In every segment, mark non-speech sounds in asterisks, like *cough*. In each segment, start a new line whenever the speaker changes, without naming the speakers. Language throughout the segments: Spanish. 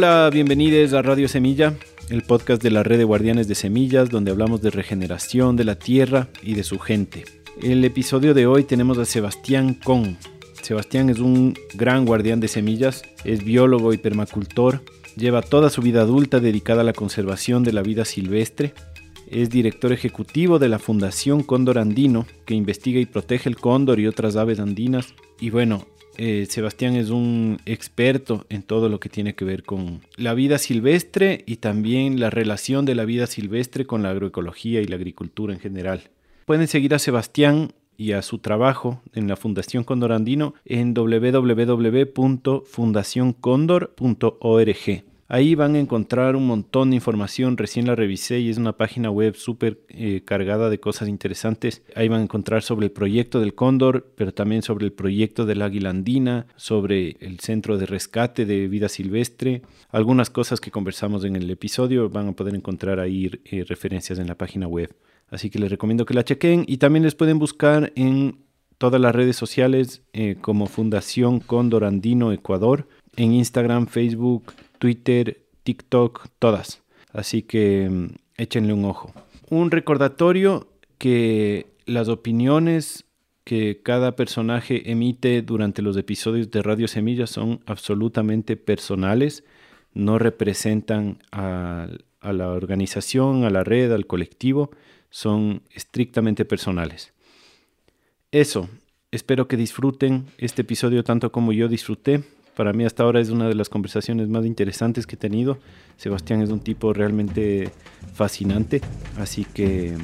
Hola, bienvenidos a Radio Semilla, el podcast de la red de guardianes de semillas, donde hablamos de regeneración de la tierra y de su gente. El episodio de hoy tenemos a Sebastián Con. Sebastián es un gran guardián de semillas, es biólogo y permacultor, lleva toda su vida adulta dedicada a la conservación de la vida silvestre, es director ejecutivo de la Fundación Cóndor Andino, que investiga y protege el cóndor y otras aves andinas. Y bueno, eh, Sebastián es un experto en todo lo que tiene que ver con la vida silvestre y también la relación de la vida silvestre con la agroecología y la agricultura en general. Pueden seguir a Sebastián y a su trabajo en la Fundación Cóndor Andino en www.fundacioncondor.org. Ahí van a encontrar un montón de información, recién la revisé y es una página web súper eh, cargada de cosas interesantes. Ahí van a encontrar sobre el proyecto del Cóndor, pero también sobre el proyecto del Águila Andina, sobre el Centro de Rescate de Vida Silvestre. Algunas cosas que conversamos en el episodio van a poder encontrar ahí eh, referencias en la página web. Así que les recomiendo que la chequen y también les pueden buscar en todas las redes sociales eh, como Fundación Cóndor Andino Ecuador, en Instagram, Facebook, Twitter, TikTok, todas. Así que mm, échenle un ojo. Un recordatorio que las opiniones que cada personaje emite durante los episodios de Radio Semillas son absolutamente personales, no representan a, a la organización, a la red, al colectivo, son estrictamente personales. Eso, espero que disfruten este episodio tanto como yo disfruté. Para mí hasta ahora es una de las conversaciones más interesantes que he tenido. Sebastián es un tipo realmente fascinante, así que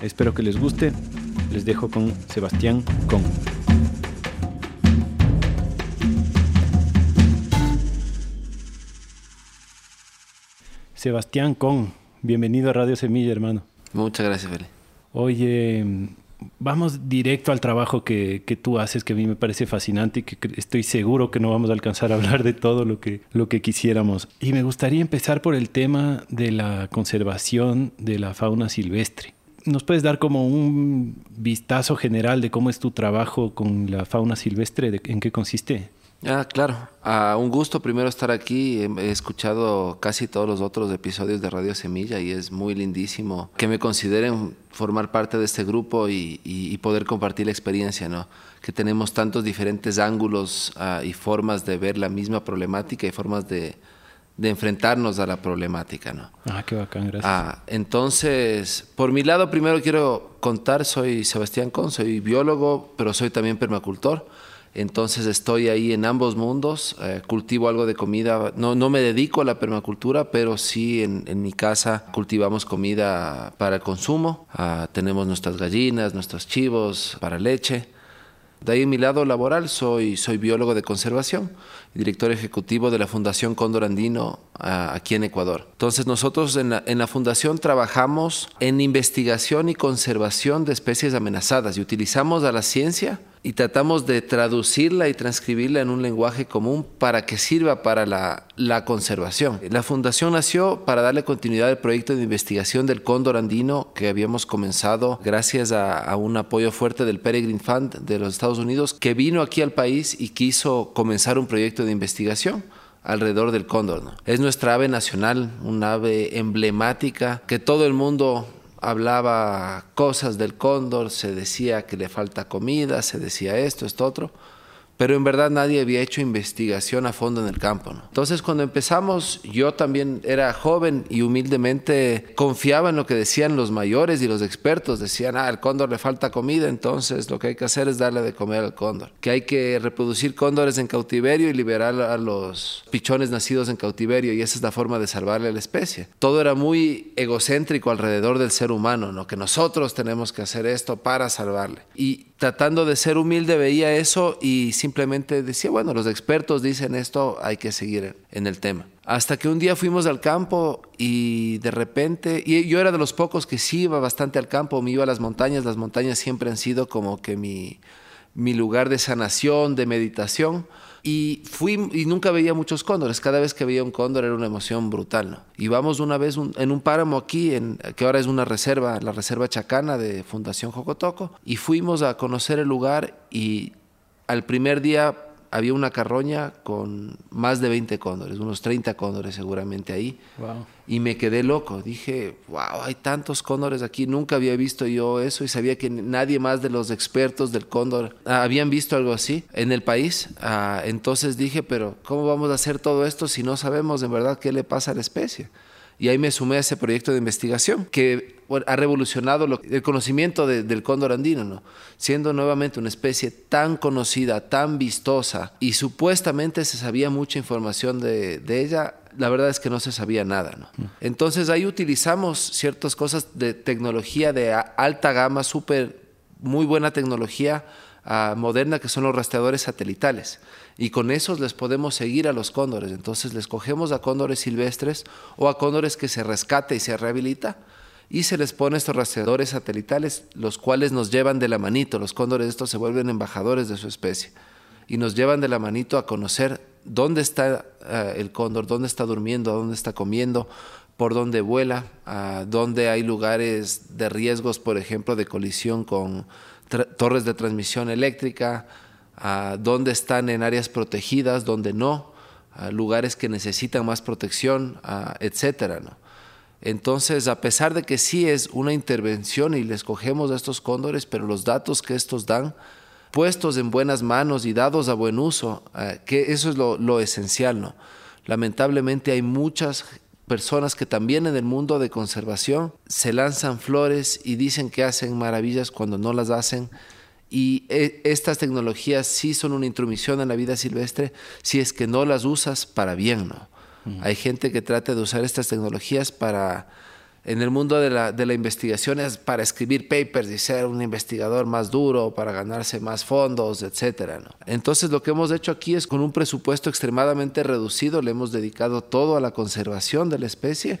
espero que les guste. Les dejo con Sebastián Con. Sebastián Con, bienvenido a Radio Semilla, hermano.
Muchas gracias, Feli.
Oye, vamos directo al trabajo que, que, tú haces, que a mí me parece fascinante y que estoy seguro que no vamos a alcanzar a hablar de todo lo que, lo que quisiéramos. Y me gustaría empezar por el tema de la conservación de la fauna silvestre. ¿Nos puedes dar como un vistazo general de cómo es tu trabajo con la fauna silvestre? ¿En qué consiste?
Ah, claro. Ah, un gusto primero estar aquí. He escuchado casi todos los otros episodios de Radio Semilla y es muy lindísimo que me consideren formar parte de este grupo y, y, y poder compartir la experiencia, ¿no? Que tenemos tantos diferentes ángulos ah, y formas de ver la misma problemática y formas de, de enfrentarnos a la problemática, ¿no?
Ah, qué bacán, gracias.
Ah, entonces, por mi lado, primero quiero contar, soy Sebastián Con, soy biólogo, pero soy también permacultor. Entonces estoy ahí en ambos mundos, eh, cultivo algo de comida, no, no me dedico a la permacultura, pero sí en, mi casa cultivamos comida para el consumo, uh, tenemos nuestras gallinas, nuestros chivos para leche. De ahí en mi lado laboral soy, soy biólogo de conservación, director ejecutivo de la Fundación Cóndor Andino uh, aquí en Ecuador. Entonces nosotros en la fundación trabajamos en investigación y conservación de especies amenazadas y utilizamos a la ciencia y tratamos de traducirla y transcribirla en un lenguaje común para que sirva para la, la, conservación. La fundación nació para darle continuidad al proyecto de investigación del cóndor andino que habíamos comenzado gracias a, un apoyo fuerte del Peregrine Fund de los Estados Unidos que vino aquí al país y quiso comenzar un proyecto de investigación alrededor del cóndor. ¿no? Es nuestra ave nacional, una ave emblemática que todo el mundo hablaba cosas del cóndor, se decía que le falta comida, se decía esto, esto, otro, pero en verdad nadie había hecho investigación a fondo en el campo. ¿no? Entonces cuando empezamos, yo también era joven y humildemente confiaba en lo que decían los mayores y los expertos. Decían, ah, al cóndor le falta comida, entonces lo que hay que hacer es darle de comer al cóndor. Que hay que reproducir cóndores en cautiverio y liberar a los pichones nacidos en cautiverio y esa es la forma de salvarle a la especie. Todo era muy egocéntrico alrededor del ser humano, ¿no? que nosotros tenemos que hacer esto para salvarle. Y tratando de ser humilde veía eso y simplemente decía, bueno, los expertos dicen esto, hay que seguir en el tema. Hasta que un día fuimos al campo y de repente, y yo era de los pocos que sí iba bastante al campo, me iba a las montañas, las montañas siempre han sido como que mi, mi lugar de sanación, de meditación. Y fui y nunca veía muchos cóndores. Cada vez que veía un cóndor era una emoción brutal. ¿no? Y vamos una vez en un páramo aquí, en, que ahora es una reserva, la reserva Chacana de Fundación Jocotoco. Y fuimos a conocer el lugar y al primer día había una carroña con más de 20 cóndores, unos 30 cóndores seguramente ahí. Y me quedé loco. Dije, wow, hay tantos cóndores aquí. Nunca había visto yo eso y sabía que nadie más de los expertos del cóndor habían visto algo así en el país. Ah, entonces dije, pero ¿cómo vamos a hacer todo esto si no sabemos en verdad qué le pasa a la especie? Y ahí me sumé a ese proyecto de investigación que ha revolucionado el conocimiento del cóndor andino, ¿no? siendo nuevamente una especie tan conocida, tan vistosa y supuestamente se sabía mucha información de, ella, la verdad es que no se sabía nada. ¿no? Mm. Entonces ahí utilizamos ciertas cosas de tecnología de alta gama, súper, muy buena tecnología ah, moderna que son los rastreadores satelitales y con esos les podemos seguir a los cóndores. Entonces les cogemos a cóndores silvestres o a cóndores que se rescate y se rehabilita y se les pone estos rastreadores satelitales, los cuales nos llevan de la manito. Los cóndores estos se vuelven embajadores de su especie y nos llevan de la manito a conocer dónde está eh, el cóndor, dónde está durmiendo, dónde está comiendo, por dónde vuela, dónde hay lugares de riesgos, por ejemplo, de colisión con torres de transmisión eléctrica, dónde están en áreas protegidas, dónde no, lugares que necesitan más protección, etcétera, ¿no? Entonces, a pesar de que sí es una intervención y les cogemos a estos cóndores, pero los datos que estos dan, puestos en buenas manos y dados a buen uso, eh, que eso es lo, esencial. Lamentablemente hay muchas personas que también en el mundo de conservación se lanzan flores y dicen que hacen maravillas cuando no las hacen y e, estas tecnologías sí son una intromisión en la vida silvestre si es que no las usas para bien, ¿no? Hay gente que trata de usar estas tecnologías para, en el mundo de la, de la investigación, es para escribir papers y ser un investigador más duro, para ganarse más fondos, etc. Entonces lo que hemos hecho aquí es con un presupuesto extremadamente reducido, le hemos dedicado todo a la conservación de la especie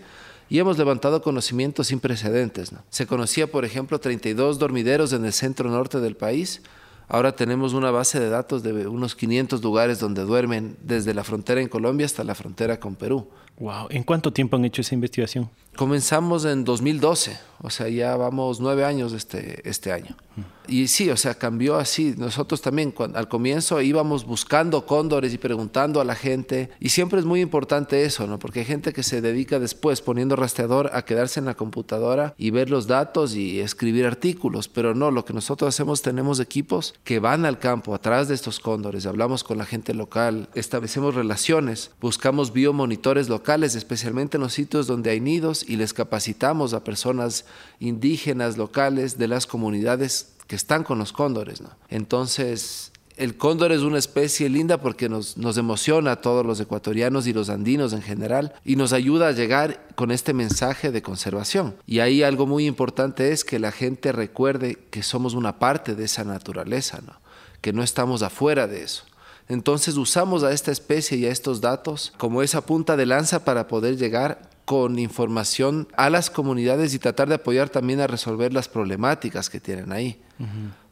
y hemos levantado conocimientos sin precedentes. Se conocía, por ejemplo, 32 dormideros en el centro norte del país. Ahora tenemos una base de datos de unos 500 lugares donde duermen desde la frontera en Colombia hasta la frontera con Perú.
Wow. ¿En cuánto tiempo han hecho esa investigación?
Comenzamos en 2012, o sea, ya vamos nueve años este, este año. Y sí, o sea, cambió así. Nosotros también al comienzo íbamos buscando cóndores y preguntando a la gente. Y siempre es muy importante eso, ¿no? Porque hay gente que se dedica después poniendo rastreador a quedarse en la computadora y ver los datos y escribir artículos. Pero no, lo que nosotros hacemos, tenemos equipos que van al campo atrás de estos cóndores. Hablamos con la gente local, establecemos relaciones, buscamos biomonitores locales, especialmente en los sitios donde hay nidos y les capacitamos a personas indígenas locales de las comunidades que están con los cóndores. ¿no? Entonces, el cóndor es una especie linda porque nos, nos, emociona a todos los ecuatorianos y los andinos en general y nos ayuda a llegar con este mensaje de conservación. Y ahí algo muy importante es que la gente recuerde que somos una parte de esa naturaleza, ¿no? que no estamos afuera de eso. Entonces usamos a esta especie y a estos datos como esa punta de lanza para poder llegar con información a las comunidades y tratar de apoyar también a resolver las problemáticas que tienen ahí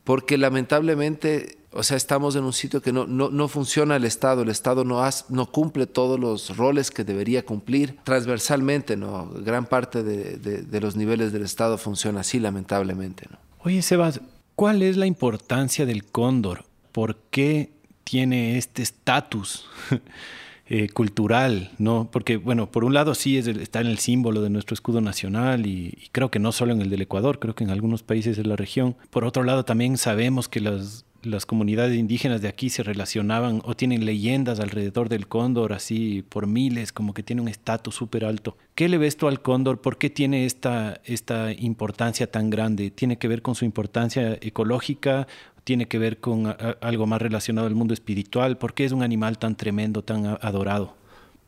porque lamentablemente, o sea, estamos en un sitio que no, no, funciona el Estado, el Estado no, no cumple todos los roles que debería cumplir transversalmente, ¿no? Gran parte de, de, los niveles del Estado funciona así, lamentablemente, ¿no?
Oye, Sebas, ¿cuál es la importancia del cóndor? ¿Por qué tiene este estatus? *laughs* Eh, cultural, ¿no? Porque, bueno, por un lado sí es está en el símbolo de nuestro escudo nacional y, creo que no solo en el del Ecuador, creo que en algunos países de la región. Por otro lado, también sabemos que las, las comunidades indígenas de aquí se relacionaban o tienen leyendas alrededor del cóndor así por miles, como que tiene un estatus súper alto. ¿Qué le ves tú al cóndor? ¿Por qué tiene esta, esta importancia tan grande? ¿Tiene que ver con su importancia ecológica tiene que ver con algo más relacionado al mundo espiritual? ¿Por qué es un animal tan tremendo, tan adorado?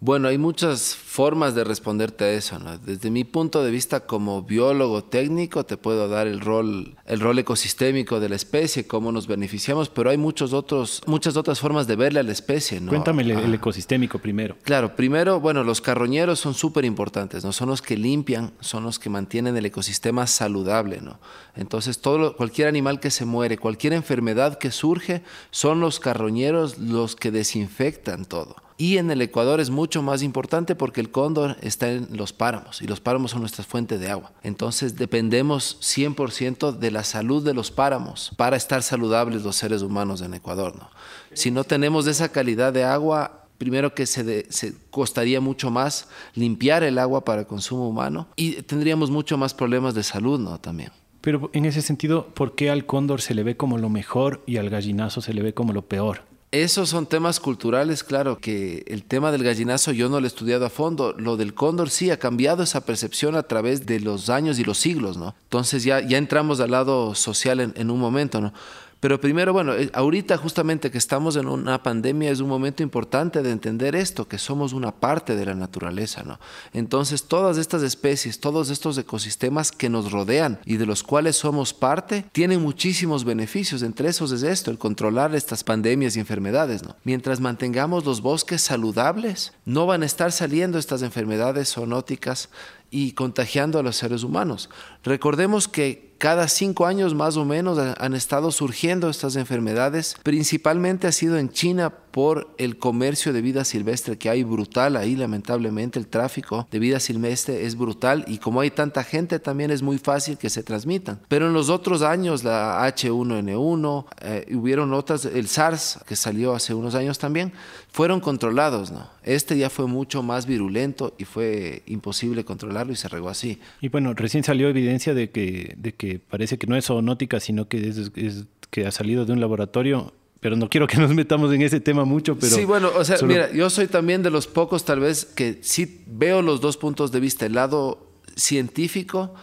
Bueno, hay muchas formas de responderte a eso. Desde mi punto de vista como biólogo técnico te puedo dar el rol, el rol ecosistémico de la especie, cómo nos beneficiamos, pero hay muchos otros, muchas otras formas de verle a la especie.
Cuéntame el, ecosistémico primero.
Claro, primero, bueno, los carroñeros son súper importantes, ¿no? son los que limpian, son los que mantienen el ecosistema saludable. ¿no? Entonces, todo, cualquier animal que se muere, cualquier enfermedad que surge, son los carroñeros los que desinfectan todo Y en el Ecuador es mucho más importante porque el cóndor está en los páramos y los páramos son nuestra fuente de agua. Entonces dependemos 100% de la salud de los páramos para estar saludables los seres humanos en Ecuador. ¿no? Si no tenemos esa calidad de agua, primero que se, costaría mucho más limpiar el agua para consumo humano y tendríamos mucho más problemas de salud, ¿no? También.
Pero en ese sentido, ¿por qué al cóndor se le ve como lo mejor y al gallinazo se le ve como lo peor?
Esos son temas culturales, claro, que el tema del gallinazo yo no lo he estudiado a fondo. Lo del cóndor sí ha cambiado esa percepción a través de los años y los siglos, ¿no? Entonces ya, ya entramos al lado social en, en un momento, ¿no? Pero primero, bueno, eh, ahorita justamente que estamos en una pandemia es un momento importante de entender esto, que somos una parte de la naturaleza, ¿no? Entonces, todas estas especies, todos estos ecosistemas que nos rodean y de los cuales somos parte, tienen muchísimos beneficios. Entre esos es esto, el controlar estas pandemias y enfermedades, ¿no? Mientras mantengamos los bosques saludables, no van a estar saliendo estas enfermedades zoonóticas y contagiando a los seres humanos. Recordemos que cada cinco años más o menos han estado surgiendo estas enfermedades. Principalmente ha sido en China por el comercio de vida silvestre que hay brutal ahí, lamentablemente el tráfico de vida silvestre es brutal y como hay tanta gente también es muy fácil que se transmitan. Pero en los otros años, la H1N1, eh, hubieron otras, el SARS que salió hace unos años también, fueron controlados, ¿no? Este ya fue mucho más virulento y fue imposible controlarlo y se regó así.
Y bueno, recién salió evidencia de que, de que parece que no es zoonótica, sino que es, es que ha salido de un laboratorio pero no quiero que nos metamos en ese tema mucho, pero...
Sí, bueno, o sea, mira, yo soy también de los pocos tal vez que sí veo los dos puntos de vista. El lado científico,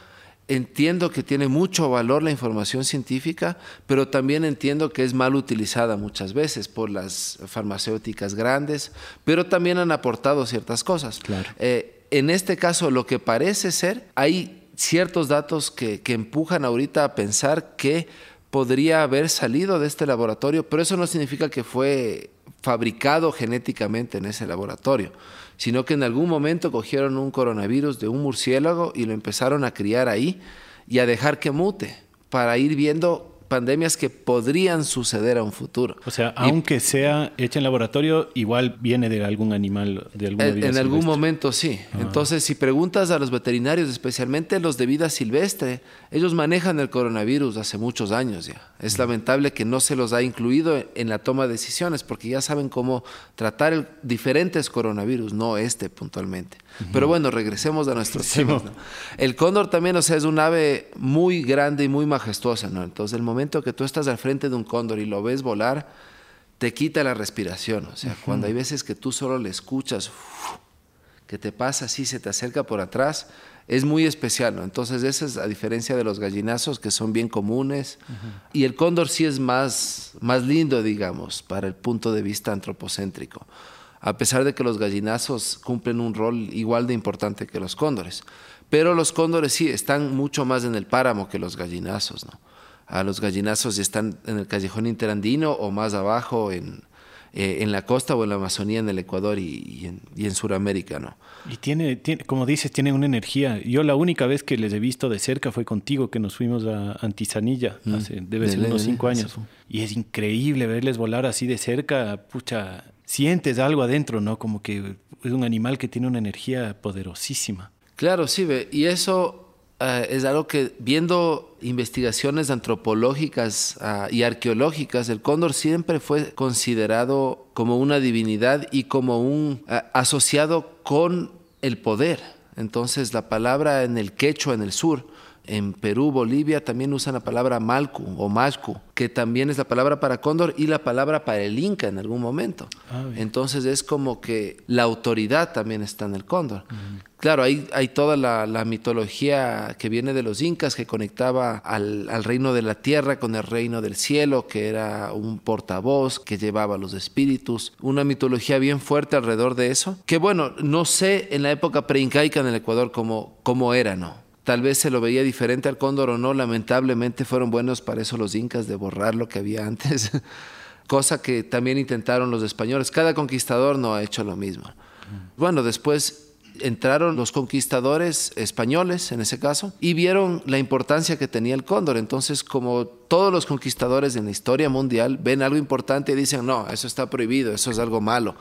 entiendo que tiene mucho valor la información científica, pero también entiendo que es mal utilizada muchas veces por las farmacéuticas grandes, pero también han aportado ciertas cosas.
Claro.
Eh, en este caso, lo que parece ser, hay ciertos datos que, que empujan ahorita a pensar que podría haber salido de este laboratorio, pero eso no significa que fue fabricado genéticamente en ese laboratorio, sino que en algún momento cogieron un coronavirus de un murciélago y lo empezaron a criar ahí y a dejar que mute para ir viendo pandemias que podrían suceder a un futuro.
O sea, aunque sea hecha en laboratorio, igual viene de algún animal, de alguna
En, en algún momento sí. Ah. Entonces, si preguntas a los veterinarios, especialmente los de vida silvestre, ellos manejan el coronavirus hace muchos años ya. Es lamentable que no se los ha incluido en la toma de decisiones, porque ya saben cómo tratar el, diferentes coronavirus, no este puntualmente. Uh -huh. Pero bueno, regresemos a nuestros sí, temas. ¿no? El cóndor también, o sea, es un ave muy grande y muy majestuosa, ¿no? Entonces, el momento que tú estás al frente de un cóndor y lo ves volar, te quita la respiración. O sea, uh -huh. cuando hay veces que tú solo le escuchas, uff, que te pasa así, se te acerca por atrás, es muy especial, ¿no? Entonces, esa es a diferencia de los gallinazos que son bien comunes. Uh -huh. Y el cóndor sí es más, más lindo, digamos, para el punto de vista antropocéntrico. A pesar de que los gallinazos cumplen un rol igual de importante que los cóndores. Pero los cóndores sí están mucho más en el páramo que los gallinazos, ¿no? A los gallinazos están en el callejón interandino o más abajo en, eh, en la costa o en la Amazonía, en el Ecuador y, y en, y en Sudamérica, ¿no?
Y tiene, tiene, como dices, tiene una energía. Yo la única vez que les he visto de cerca fue contigo, que nos fuimos a Antizanilla, mm. hace, debe ser unos cinco años. Y es increíble verles volar así de cerca, pucha, sientes algo adentro, ¿no? Como que es un animal que tiene una energía poderosísima.
Claro, sí, ve. y eso Uh, es algo que viendo investigaciones antropológicas uh, y arqueológicas, el cóndor siempre fue considerado como una divinidad y como un uh, asociado con el poder. Entonces la palabra en el quechua en el sur en Perú, Bolivia también usan la palabra malcu o mascu, que también es la palabra para cóndor y la palabra para el inca en algún momento. Ah, Entonces es como que la autoridad también está en el cóndor. Uh -huh. Claro, hay, toda la, la, mitología que viene de los incas que conectaba al, al, reino de la tierra con el reino del cielo, que era un portavoz que llevaba los espíritus. Una mitología bien fuerte alrededor de eso. Que bueno, no sé en la época preincaica en el Ecuador cómo, cómo era, ¿no? tal vez se lo veía diferente al cóndor o no, lamentablemente fueron buenos para eso los incas de borrar lo que había antes, *laughs* cosa que también intentaron los españoles. Cada conquistador no ha hecho lo mismo. Bueno, después entraron los conquistadores españoles, en ese caso, y vieron la importancia que tenía el cóndor. Entonces, como todos los conquistadores en la historia mundial ven algo importante y dicen, no, eso está prohibido, eso es algo malo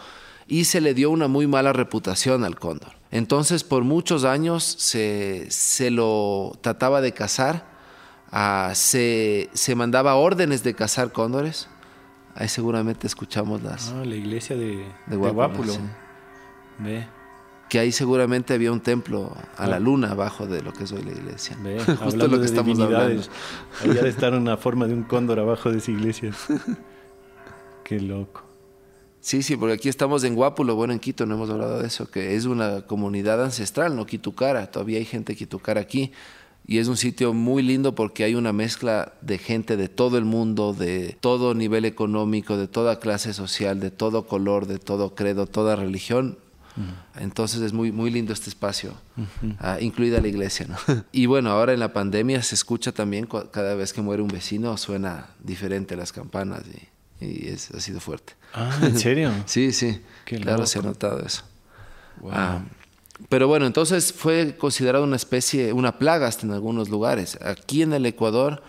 y se le dio una muy mala reputación al cóndor. Entonces, por muchos años se, se lo trataba de cazar, ah, se, se, mandaba órdenes de cazar cóndores. Ahí seguramente escuchamos las...
Ah, la iglesia de, de Guápulo.
Ve. Que ahí seguramente había un templo a la ah. luna abajo de lo que es hoy la iglesia.
Ve, *laughs* Justo lo que estamos hablando. Había de estar una forma de un cóndor abajo de esa iglesia. *laughs* Qué loco.
Sí, sí, porque aquí estamos en Guápulo, bueno, en Quito no hemos hablado de eso, que es una comunidad ancestral, ¿no? Quitucara, todavía hay gente Quitucara aquí. Y es un sitio muy lindo porque hay una mezcla de gente de todo el mundo, de todo nivel económico, de toda clase social, de todo color, de todo credo, toda religión. Entonces es muy, muy lindo este espacio, ah, incluida la iglesia. ¿no? *laughs* y bueno, ahora en la pandemia se escucha también cada vez que muere un vecino, suena diferente las campanas. Y, y es, ha sido fuerte.
Ah, ¿en serio? *laughs*
sí, sí. claro, se ha notado eso. Ah, pero bueno, entonces fue considerado una especie, una plaga hasta en algunos lugares. Aquí en el Ecuador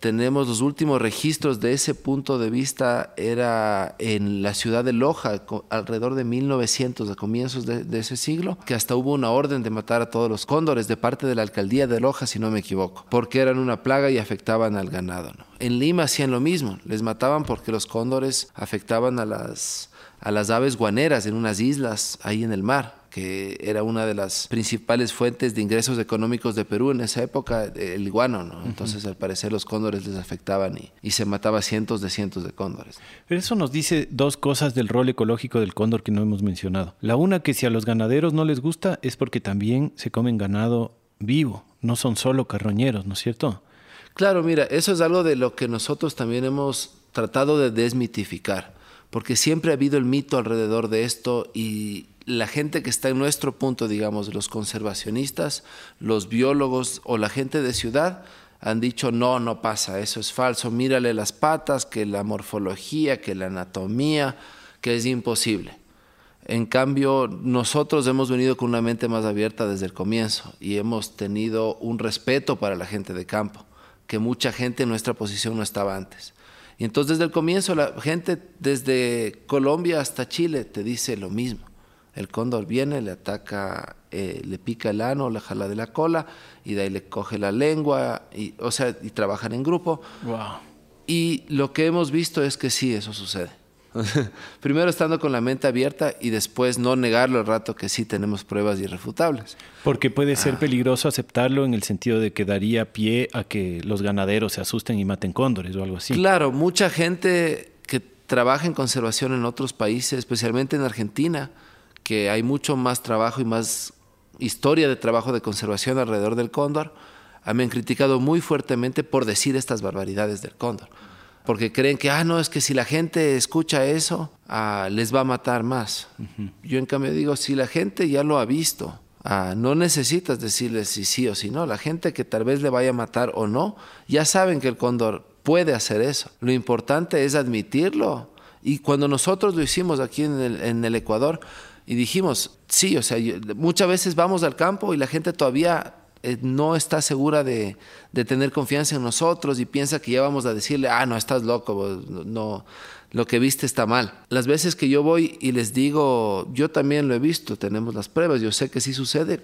tenemos los últimos registros de ese punto de vista era en la ciudad de Loja, alrededor de 1900, a comienzos de, ese siglo, que hasta hubo una orden de matar a todos los cóndores de parte de la alcaldía de Loja, si no me equivoco, porque eran una plaga y afectaban al ganado. En Lima hacían lo mismo, les mataban porque los cóndores afectaban a las, a las aves guaneras en unas islas ahí en el mar que era una de las principales fuentes de ingresos económicos de Perú en esa época, el iguano, ¿no? Entonces, al parecer, los cóndores les afectaban y, y, se mataba cientos de cientos de cóndores.
Pero eso nos dice dos cosas del rol ecológico del cóndor que no hemos mencionado. La una, que si a los ganaderos no les gusta, es porque también se comen ganado vivo, no son solo carroñeros, ¿no es cierto?
Claro, mira, eso es algo de lo que nosotros también hemos tratado de desmitificar, porque siempre ha habido el mito alrededor de esto y, la gente que está en nuestro punto, digamos, los conservacionistas, los biólogos o la gente de ciudad, han dicho, no, no pasa, eso es falso, mírale las patas, que la morfología, que la anatomía, que es imposible. En cambio, nosotros hemos venido con una mente más abierta desde el comienzo y hemos tenido un respeto para la gente de campo, que mucha gente en nuestra posición no estaba antes. Y entonces desde el comienzo la gente desde Colombia hasta Chile te dice lo mismo. El cóndor viene, le ataca, eh, le pica el ano, le jala de la cola y de ahí le coge la lengua, y, o sea, y trabajan en grupo. Y lo que hemos visto es que sí, eso sucede. *laughs* Primero estando con la mente abierta y después no negarlo al rato que sí tenemos pruebas irrefutables.
Porque puede ser ah. peligroso aceptarlo en el sentido de que daría pie a que los ganaderos se asusten y maten cóndores o algo así.
Claro, mucha gente que trabaja en conservación en otros países, especialmente en Argentina, que hay mucho más trabajo y más historia de trabajo de conservación alrededor del cóndor, me han criticado muy fuertemente por decir estas barbaridades del cóndor. Porque creen que, ah, no, es que si la gente escucha eso, ah, les va a matar más. Yo en cambio digo, si la gente ya lo ha visto, ah, no necesitas decirles si sí o si no. La gente que tal vez le vaya a matar o no, ya saben que el cóndor puede hacer eso. Lo importante es admitirlo. Y cuando nosotros lo hicimos aquí en el, en el Ecuador, y dijimos, sí, o sea, muchas veces vamos al campo y la gente todavía eh, no está segura de, tener confianza en nosotros y piensa que ya vamos a decirle, ah, no, estás loco, no, lo que viste está mal. Las veces que yo voy y les digo, yo también lo he visto, tenemos las pruebas, yo sé que sí sucede.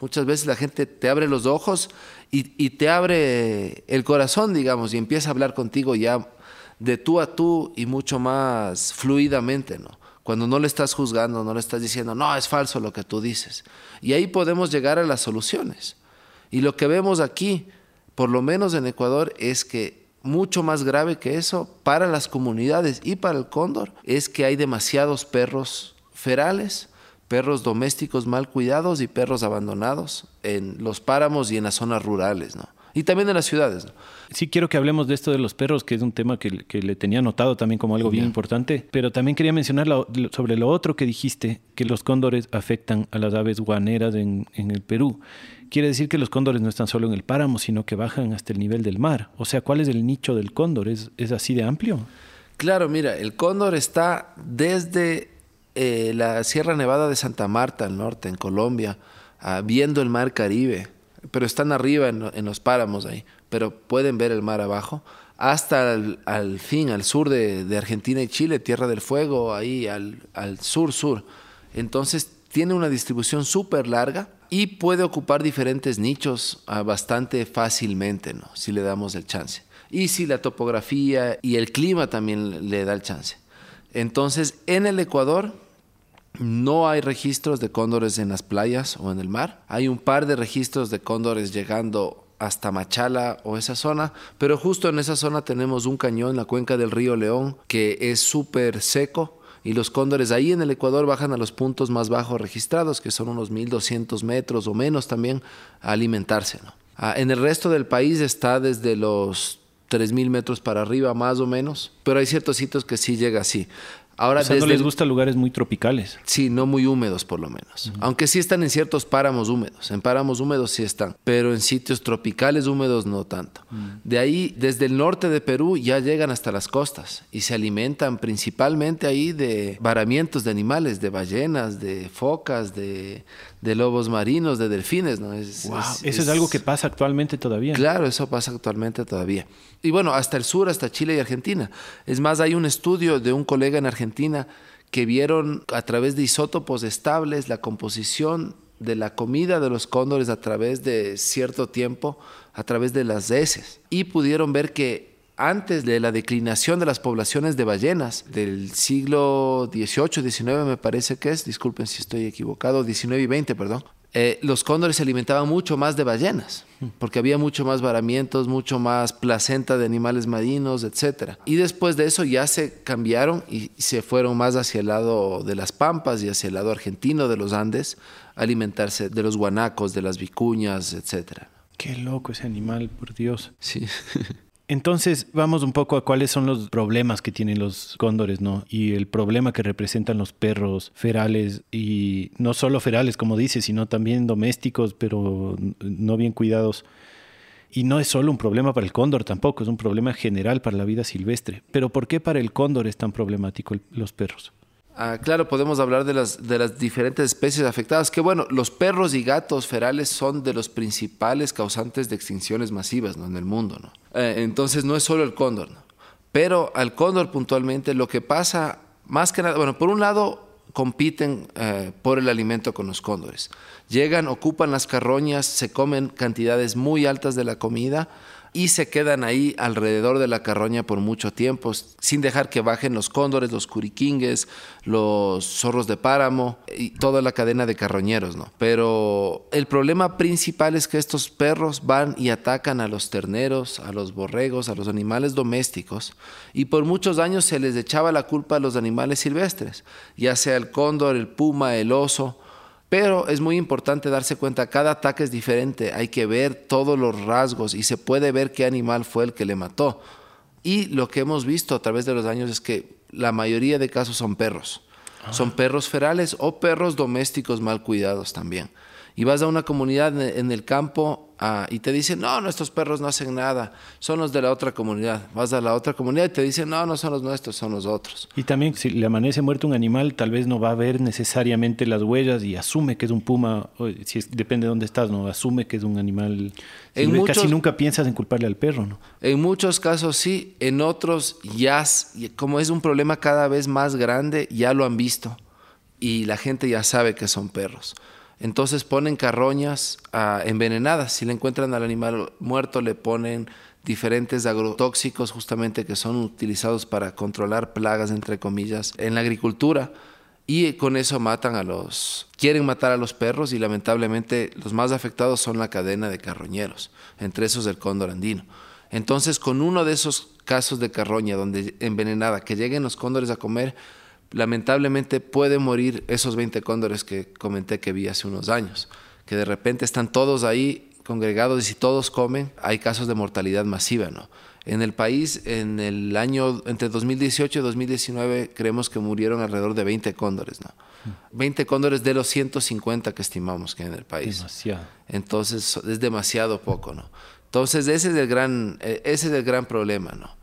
muchas veces la gente te abre los ojos y, y te abre el corazón, digamos, y empieza a hablar contigo ya de tú a tú y mucho más fluidamente, ¿no? Cuando no le estás juzgando, no le estás diciendo, no, es falso lo que tú dices. Y ahí podemos llegar a las soluciones. Y lo que vemos aquí, por lo menos en Ecuador, es que mucho más grave que eso para las comunidades y para el cóndor es que hay demasiados perros ferales, perros domésticos mal cuidados y perros abandonados en los páramos y en las zonas rurales, ¿no? Y también en las ciudades.
Sí, quiero que hablemos de esto de los perros, que es un tema que, le tenía notado también como algo bien importante, pero también quería mencionar sobre lo otro que dijiste, que los cóndores afectan a las aves guaneras en, el Perú. Quiere decir que los cóndores no están solo en el páramo, sino que bajan hasta el nivel del mar. O sea, ¿cuál es el nicho del cóndor? ¿Es, así de amplio?
Claro, mira, el cóndor está desde eh, la Sierra Nevada de Santa Marta al norte, en Colombia, ah, viendo el mar Caribe pero están arriba en, los páramos ahí, pero pueden ver el mar abajo, hasta al, fin, al sur de, Argentina y Chile, Tierra del Fuego, ahí al, sur-sur. Entonces tiene una distribución súper larga y puede ocupar diferentes nichos ah, bastante fácilmente, ¿no? si le damos el chance. Y si la topografía y el clima también le da el chance. Entonces, en el Ecuador no hay registros de cóndores en las playas o en el mar. Hay un par de registros de cóndores llegando hasta Machala o esa zona, pero justo en esa zona tenemos un cañón, la cuenca del río León, que es súper seco y los cóndores ahí en el Ecuador bajan a los puntos más bajos registrados, que son unos 1200 metros o menos también, a alimentarse. Ah, en el resto del país está desde los 3000 metros para arriba, más o menos, pero hay ciertos sitios que sí llega así.
Ahora, o no les gustan lugares muy tropicales.
Sí, no muy húmedos por lo menos. Aunque sí están en ciertos páramos húmedos. En páramos húmedos sí están, pero en sitios tropicales húmedos no tanto. De ahí, desde el norte de Perú ya llegan hasta las costas y se alimentan principalmente ahí de varamientos de animales, de ballenas, de focas, de, lobos marinos, de delfines. ¿no?
Es, eso es, algo que pasa actualmente todavía.
Claro, eso pasa actualmente todavía. Y bueno, hasta el sur, hasta Chile y Argentina. Es más, hay un estudio de un colega en Argentina que vieron a través de isótopos estables la composición de la comida de los cóndores a través de cierto tiempo, a través de las heces, y pudieron ver que antes de la declinación de las poblaciones de ballenas del siglo XVIII, XIX me parece que es, disculpen si estoy equivocado, XIX y XX, perdón, eh, los cóndores se alimentaban mucho más de ballenas, porque había mucho más varamientos, mucho más placenta de animales marinos, etc. Y después de eso ya se cambiaron y se fueron más hacia el lado de las pampas y hacia el lado argentino de los Andes, a alimentarse de los guanacos, de las vicuñas, etc.
Qué loco ese animal, por Dios.
Sí. *laughs*
Entonces, vamos un poco a cuáles son los problemas que tienen los cóndores, ¿no? Y el problema que representan los perros ferales y no solo ferales, como dice, sino también domésticos, pero no bien cuidados. Y no es solo un problema para el cóndor tampoco, es un problema general para la vida silvestre. Pero ¿por qué para el cóndor es tan problemático los perros?
Ah, claro, podemos hablar de las, de las diferentes especies afectadas, que bueno, los perros y gatos ferales son de los principales causantes de extinciones masivas ¿no? en el mundo. ¿no? Eh, entonces no es solo el cóndor, pero al cóndor puntualmente lo que pasa, más que nada, bueno, por un lado compiten eh, por el alimento con los cóndores. Llegan, ocupan las carroñas, se comen cantidades muy altas de la comida, y se quedan ahí alrededor de la carroña por mucho tiempo, sin dejar que bajen los cóndores, los curiquingues, los zorros de páramo y toda la cadena de carroñeros, ¿no? Pero el problema principal es que estos perros van y atacan a los terneros, a los borregos, a los animales domésticos, y por muchos años se les echaba la culpa a los animales silvestres, ya sea el cóndor, el puma, el oso, pero es muy importante darse cuenta, cada ataque es diferente, hay que ver todos los rasgos y se puede ver qué animal fue el que le mató. Y lo que hemos visto a través de los años es que la mayoría de casos son perros. Son ah. perros ferales o perros domésticos mal cuidados también y vas a una comunidad en el campo ah, y te dicen, no, nuestros perros no hacen nada, son los de la otra comunidad. Vas a la otra comunidad y te dicen, no, no son los nuestros, son los otros.
Y también si le amanece muerto un animal, tal vez no va a ver necesariamente las huellas y asume que es un puma, si depende de dónde estás, no asume que es un animal. En casi nunca piensas en culparle al perro, ¿no?
En muchos casos sí, en otros ya, como es un problema cada vez más grande, ya lo han visto y la gente ya sabe que son perros. Entonces ponen carroñas ah, envenenadas. Si le encuentran al animal muerto, le ponen diferentes agrotóxicos justamente que son utilizados para controlar plagas, entre comillas, en la agricultura. Y con eso matan a los, quieren matar a los perros y lamentablemente los más afectados son la cadena de carroñeros, entre esos el cóndor andino. Entonces con uno de esos casos de carroña donde envenenada, que lleguen los cóndores a comer, lamentablemente puede morir esos 20 cóndores que comenté que vi hace unos años, que de repente están todos ahí congregados y si todos comen, hay casos de mortalidad masiva, ¿no? En el país, en el año entre 2018 y 2019, creemos que murieron alrededor de 20 cóndores, ¿no? 20 cóndores de los 150 que estimamos que hay en el país.
Demasiado.
Entonces, es demasiado poco, ¿no? Entonces, ese es el gran, e, ese es el gran problema, ¿no?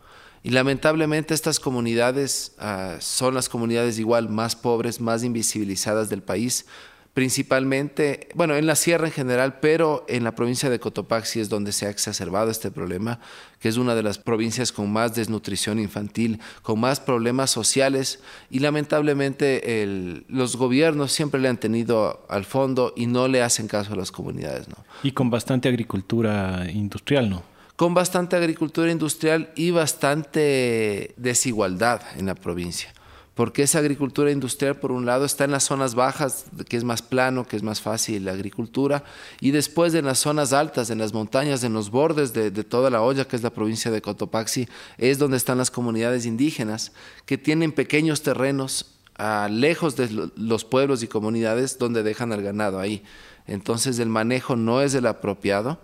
Y lamentablemente estas comunidades ah, son las comunidades igual más pobres, más invisibilizadas del país, principalmente, bueno, en la sierra en general, pero en la provincia de Cotopaxi es donde se ha exacerbado este problema, que es una de las provincias con más desnutrición infantil, con más problemas sociales y lamentablemente los gobiernos siempre le han tenido al fondo y no le hacen caso a las comunidades. ¿no?
Y con bastante agricultura industrial, ¿no?
Con bastante agricultura industrial y bastante desigualdad en la provincia porque esa agricultura industrial, por un lado, está en las zonas bajas, que es más plano, que es más fácil la agricultura, y después en las zonas altas, en las montañas, en los bordes de, toda la olla, que es la provincia de Cotopaxi, es donde están las comunidades indígenas, que tienen pequeños terrenos lejos de los pueblos y comunidades donde dejan al ganado ahí. Entonces el manejo no es el apropiado,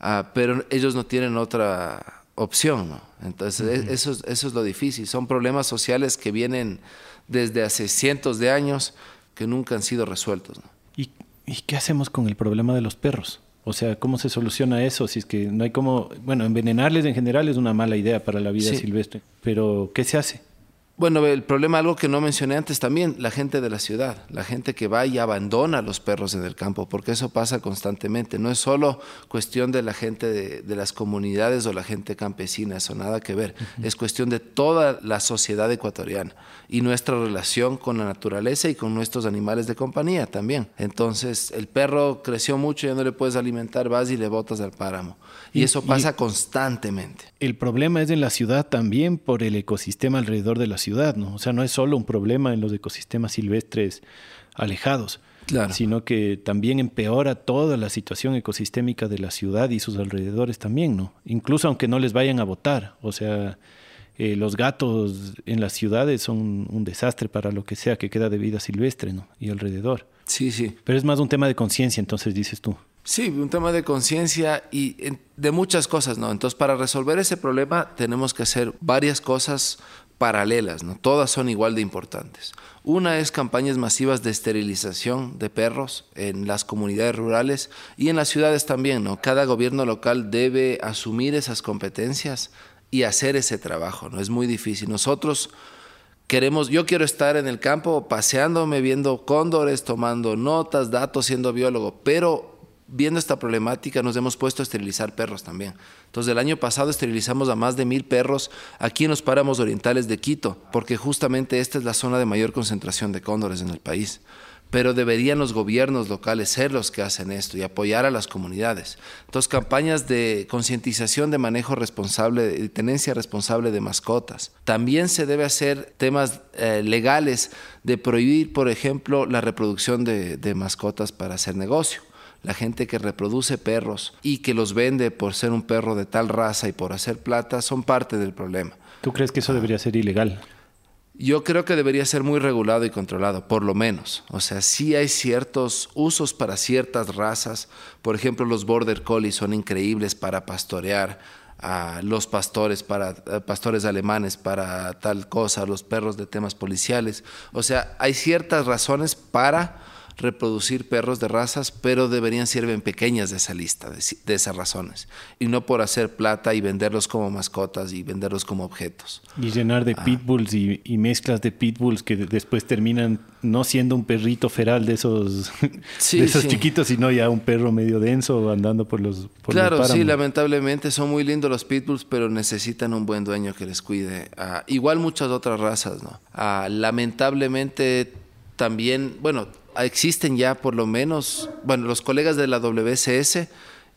ah, pero ellos no tienen otra opción. ¿no? Entonces, eso, eso es lo difícil. Son problemas sociales que vienen desde hace cientos de años que nunca han sido resueltos.
¿Y, ¿Y, qué hacemos con el problema de los perros? O sea, ¿cómo se soluciona eso? Si es que no hay como, bueno, envenenarles en general es una mala idea para la vida silvestre, pero ¿qué se hace?
Bueno, el problema, algo que no mencioné antes también, la gente de la ciudad, la gente que va y abandona a los perros en el campo, porque eso pasa constantemente. No es solo cuestión de la gente de, las comunidades o la gente campesina, eso nada que ver. Es cuestión de toda la sociedad ecuatoriana y nuestra relación con la naturaleza y con nuestros animales de compañía también. Entonces, el perro creció mucho, ya no le puedes alimentar, vas y le botas al páramo. Y, eso pasa constantemente.
El problema es en la ciudad también por el ecosistema alrededor de la ciudad, ¿no? O sea, no es solo un problema en los ecosistemas silvestres alejados, sino que también empeora toda la situación ecosistémica de la ciudad y sus alrededores también, ¿no? Incluso aunque no les vayan a votar, o sea, eh, los gatos en las ciudades son un desastre para lo que sea que queda de vida silvestre, ¿no? Y alrededor.
Sí, sí.
Pero es más un tema de conciencia, entonces dices tú.
Sí, un tema de conciencia y de muchas cosas, ¿no? Entonces, para resolver ese problema tenemos que hacer varias cosas paralelas, ¿no? Todas son igual de importantes. Una es campañas masivas de esterilización de perros en las comunidades rurales y en las ciudades también, ¿no? Cada gobierno local debe asumir esas competencias y hacer ese trabajo, ¿no? Es muy difícil. Nosotros queremos, yo quiero estar en el campo paseándome, viendo cóndores, tomando notas, datos, siendo biólogo, pero viendo esta problemática nos hemos puesto a esterilizar perros también. Entonces el año pasado esterilizamos a más de mil perros aquí en los páramos orientales de Quito, porque justamente esta es la zona de mayor concentración de cóndores en el país. Pero deberían los gobiernos locales ser los que hacen esto y apoyar a las comunidades. Entonces, campañas de concientización de manejo responsable, de tenencia responsable de mascotas. También se debe hacer temas eh, legales de prohibir, por ejemplo, la reproducción de mascotas para hacer negocio la gente que reproduce perros y que los vende por ser un perro de tal raza y por hacer plata son parte del problema.
¿Tú crees que eso debería ser ilegal?
Yo creo que debería ser muy regulado y controlado, por lo menos. O sea, sí hay ciertos usos para ciertas razas. Por ejemplo, los border collies son increíbles para pastorear a los pastores para eh, pastores alemanes para tal cosa, los perros de temas policiales. O sea, hay ciertas razones para reproducir perros de razas, pero deberían ser en pequeñas de esa lista, de, esas razones, y no por hacer plata y venderlos como mascotas y venderlos como objetos.
Y llenar de ah. pitbulls y, mezclas de pitbulls que después terminan no siendo un perrito feral de esos, *laughs* esos chiquitos, sino ya un perro medio denso andando por los por
Claro, sí, lamentablemente son muy lindos los pitbulls, pero necesitan un buen dueño que les cuide. Ah, igual muchas otras razas, ¿no? Ah, lamentablemente también, bueno, existen ya por lo menos, bueno, los colegas de la WCS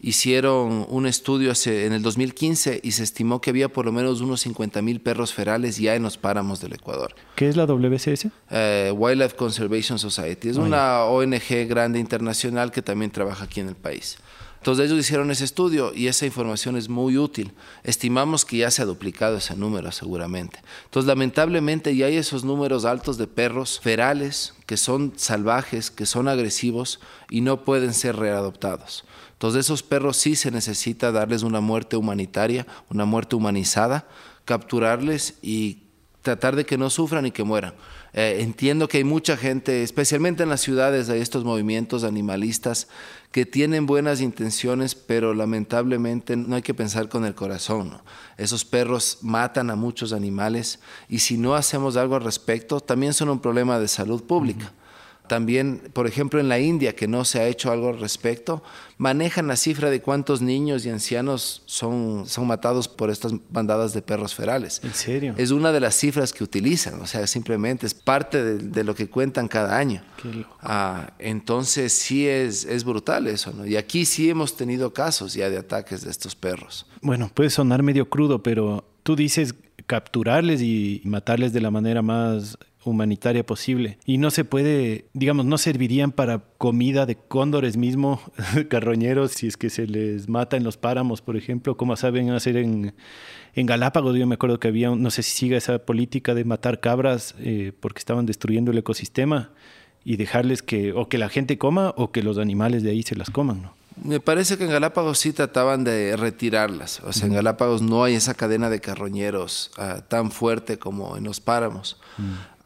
hicieron un estudio en el 2015 y se estimó que había por lo menos unos 50 mil perros ferales ya en los páramos del Ecuador.
¿Qué es la WCS?
Eh, Wildlife Conservation Society. Es una ONG grande internacional que también trabaja aquí en el país. Entonces ellos hicieron ese estudio y esa información es muy útil. Estimamos que ya se ha duplicado ese número seguramente. Entonces lamentablemente ya hay esos números altos de perros ferales que son salvajes, que son agresivos y no pueden ser readoptados. Entonces esos perros sí se necesita darles una muerte humanitaria, una muerte humanizada, capturarles y tratar de que no sufran y que mueran. Eh, entiendo que hay mucha gente, especialmente en las ciudades, hay estos movimientos animalistas que tienen buenas intenciones, pero lamentablemente no hay que pensar con el corazón. Esos perros matan a muchos animales y si no hacemos algo al respecto, también son un problema de salud pública. También, por ejemplo, en la India, que no se ha hecho algo al respecto, manejan la cifra de cuántos niños y ancianos son, son matados por estas bandadas de perros ferales.
¿En serio?
Es una de las cifras que utilizan, o sea, simplemente es parte de, lo que cuentan cada año. Ah, entonces sí es, es brutal eso, ¿no? Y aquí sí hemos tenido casos ya de ataques de estos perros.
Bueno, puede sonar medio crudo, pero tú dices capturarles y matarles de la manera más humanitaria posible. Y no se puede, digamos, no servirían para comida de cóndores mismo, *laughs* carroñeros, si es que se les mata en los páramos, por ejemplo, como saben hacer en, en Galápagos. Yo me acuerdo que había, no sé si siga esa política de matar cabras eh, porque estaban destruyendo el ecosistema y dejarles que o que la gente coma o que los animales de ahí se las coman, ¿no?
Me parece que en Galápagos sí trataban de retirarlas. O sea, en Galápagos no hay esa cadena de carroñeros ah, tan fuerte como en los páramos.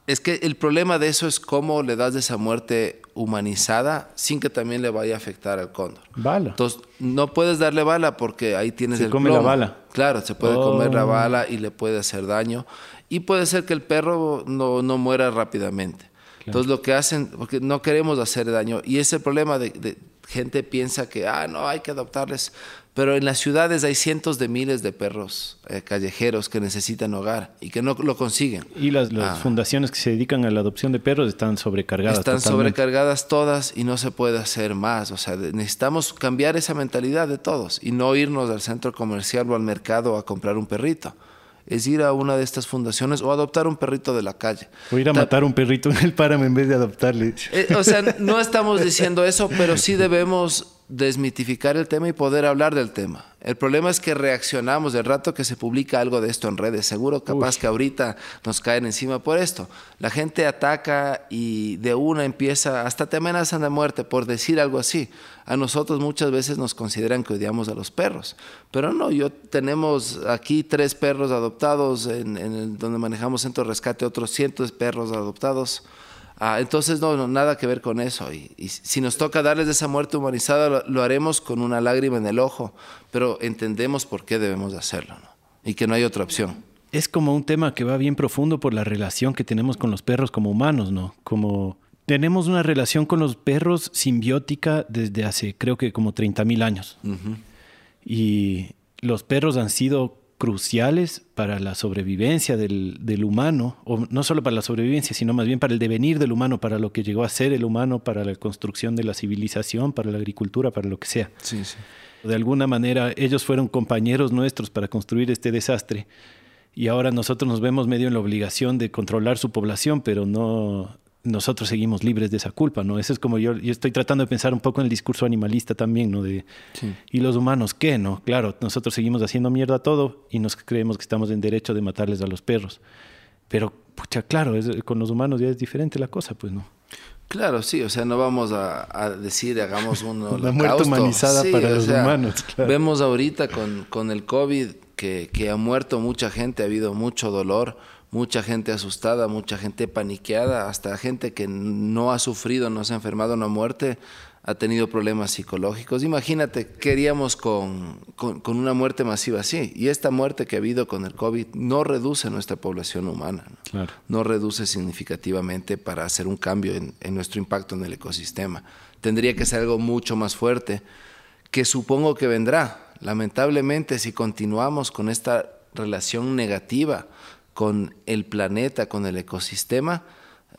Es que el problema de eso es cómo le das esa muerte humanizada sin que también le vaya a afectar al cóndor.
Bala.
Entonces, no puedes darle bala porque ahí tienes
se
el
come la bala.
Claro, se puede comer la oh. bala y le puede hacer daño. Y puede ser que el perro no, no muera rápidamente. Entonces, lo que hacen, porque no queremos hacer daño. Y ese problema de, de gente piensa que, ah, no, hay que adoptarles. Pero en las ciudades hay cientos de miles de perros eh, callejeros que necesitan hogar y que no lo consiguen.
Y las, ah. fundaciones que se dedican a la adopción de perros están sobrecargadas.
Están sobrecargadas todas y no se puede hacer más. O sea, necesitamos cambiar esa mentalidad de todos y no irnos al centro comercial o al mercado a comprar un perrito es ir a una de estas fundaciones o adoptar un perrito de la calle.
O ir a matar un perrito en el páramo en vez de adoptarle.
Eh, o sea, no estamos diciendo eso, pero sí debemos desmitificar el tema y poder hablar del tema. El problema es que reaccionamos del rato que se publica algo de esto en redes. Seguro capaz que ahorita nos caen encima por esto. La gente ataca y de una empieza, hasta te amenazan de muerte por decir algo así. A nosotros muchas veces nos consideran que odiamos a los perros. Pero no, yo tenemos aquí tres perros adoptados en, en donde manejamos centro de rescate, otros cientos de perros adoptados. Ah, entonces, no, nada que ver con eso. Y, si nos toca darles esa muerte humanizada, lo, haremos con una lágrima en el ojo, pero entendemos por qué debemos hacerlo y que no hay otra opción.
Es como un tema que va bien profundo por la relación que tenemos con los perros como humanos, ¿no? Como tenemos una relación con los perros simbiótica desde hace creo que como 30 mil años. Y los perros han sido cruciales para la sobrevivencia del, del, humano, o no solo para la sobrevivencia, sino más bien para el devenir del humano, para lo que llegó a ser el humano, para la construcción de la civilización, para la agricultura, para lo que sea.
Sí, sí.
De alguna manera ellos fueron compañeros nuestros para construir este desastre y ahora nosotros nos vemos medio en la obligación de controlar su población, pero no, nosotros seguimos libres de esa culpa, ¿no? Eso es como yo, yo estoy tratando de pensar un poco en el discurso animalista también, ¿no? De, ¿Y los humanos qué, no? Claro, nosotros seguimos haciendo mierda todo y nos creemos que estamos en derecho de matarles a los perros. Pero, pucha, claro, con los humanos ya es diferente la cosa, pues, ¿no?
Claro, sí, o sea, no vamos a, decir, hagamos un *laughs*
La muerte humanizada para los humanos,
Vemos ahorita con, con el COVID que, que ha muerto mucha gente, ha habido mucho dolor, mucha gente asustada, mucha gente paniqueada, hasta gente que no ha sufrido, no se ha enfermado, no ha muerte, ha tenido problemas psicológicos. Imagínate, queríamos con, con, una muerte masiva así. Y esta muerte que ha habido con el COVID no reduce nuestra población humana, no, reduce significativamente para hacer un cambio en, en nuestro impacto en el ecosistema. Tendría que ser algo mucho más fuerte, que supongo que vendrá. Lamentablemente, si continuamos con esta relación negativa, con el planeta, con el ecosistema,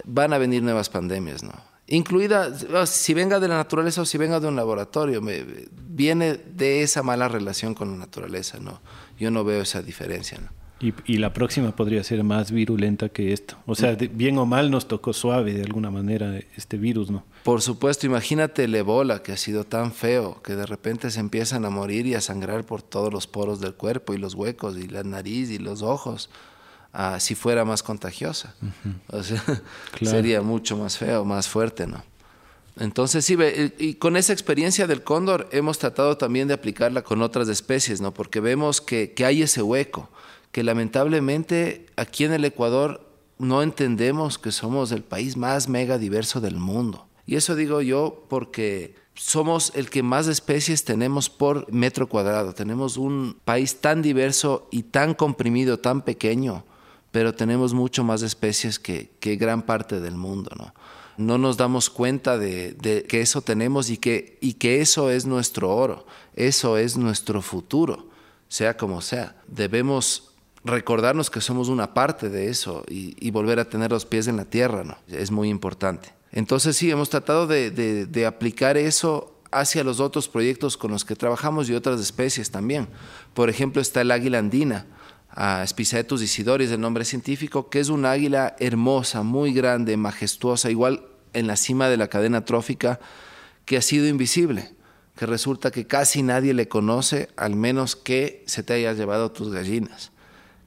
van a venir nuevas pandemias, ¿no? Incluida, si venga de la naturaleza o si venga de un laboratorio, viene de esa mala relación con la naturaleza, ¿no? Yo no veo esa diferencia, ¿no?
Y, la próxima podría ser más virulenta que esto. O sea, bien o mal nos tocó suave de alguna manera este virus, ¿no?
Por supuesto, imagínate el ébola que ha sido tan feo, que de repente se empiezan a morir y a sangrar por todos los poros del cuerpo y los huecos y la nariz y los ojos si fuera más contagiosa. o sea, *laughs* sería mucho más feo, más fuerte, ¿no? Entonces, sí, y con esa experiencia del cóndor hemos tratado también de aplicarla con otras especies, ¿no? Porque vemos que, que hay ese hueco, que lamentablemente aquí en el Ecuador no entendemos que somos el país más mega diverso del mundo. Y eso digo yo porque somos el que más especies tenemos por metro cuadrado. Tenemos un país tan diverso y tan comprimido, tan pequeño, pero tenemos mucho más especies que, gran parte del mundo, ¿no? no nos damos cuenta de, que eso tenemos y que, y que eso es nuestro oro, eso es nuestro futuro, sea como sea. Debemos recordarnos que somos una parte de eso y, volver a tener los pies en la tierra, ¿no? Es muy importante. Entonces sí, hemos tratado de, de aplicar eso hacia los otros proyectos con los que trabajamos y otras especies también. Por ejemplo, está el águila andina, a Spisaetus isidoris, el nombre científico, que es un águila hermosa, muy grande, majestuosa, igual en la cima de la cadena trófica, que ha sido invisible, que resulta que casi nadie le conoce, al menos que se te haya llevado tus gallinas,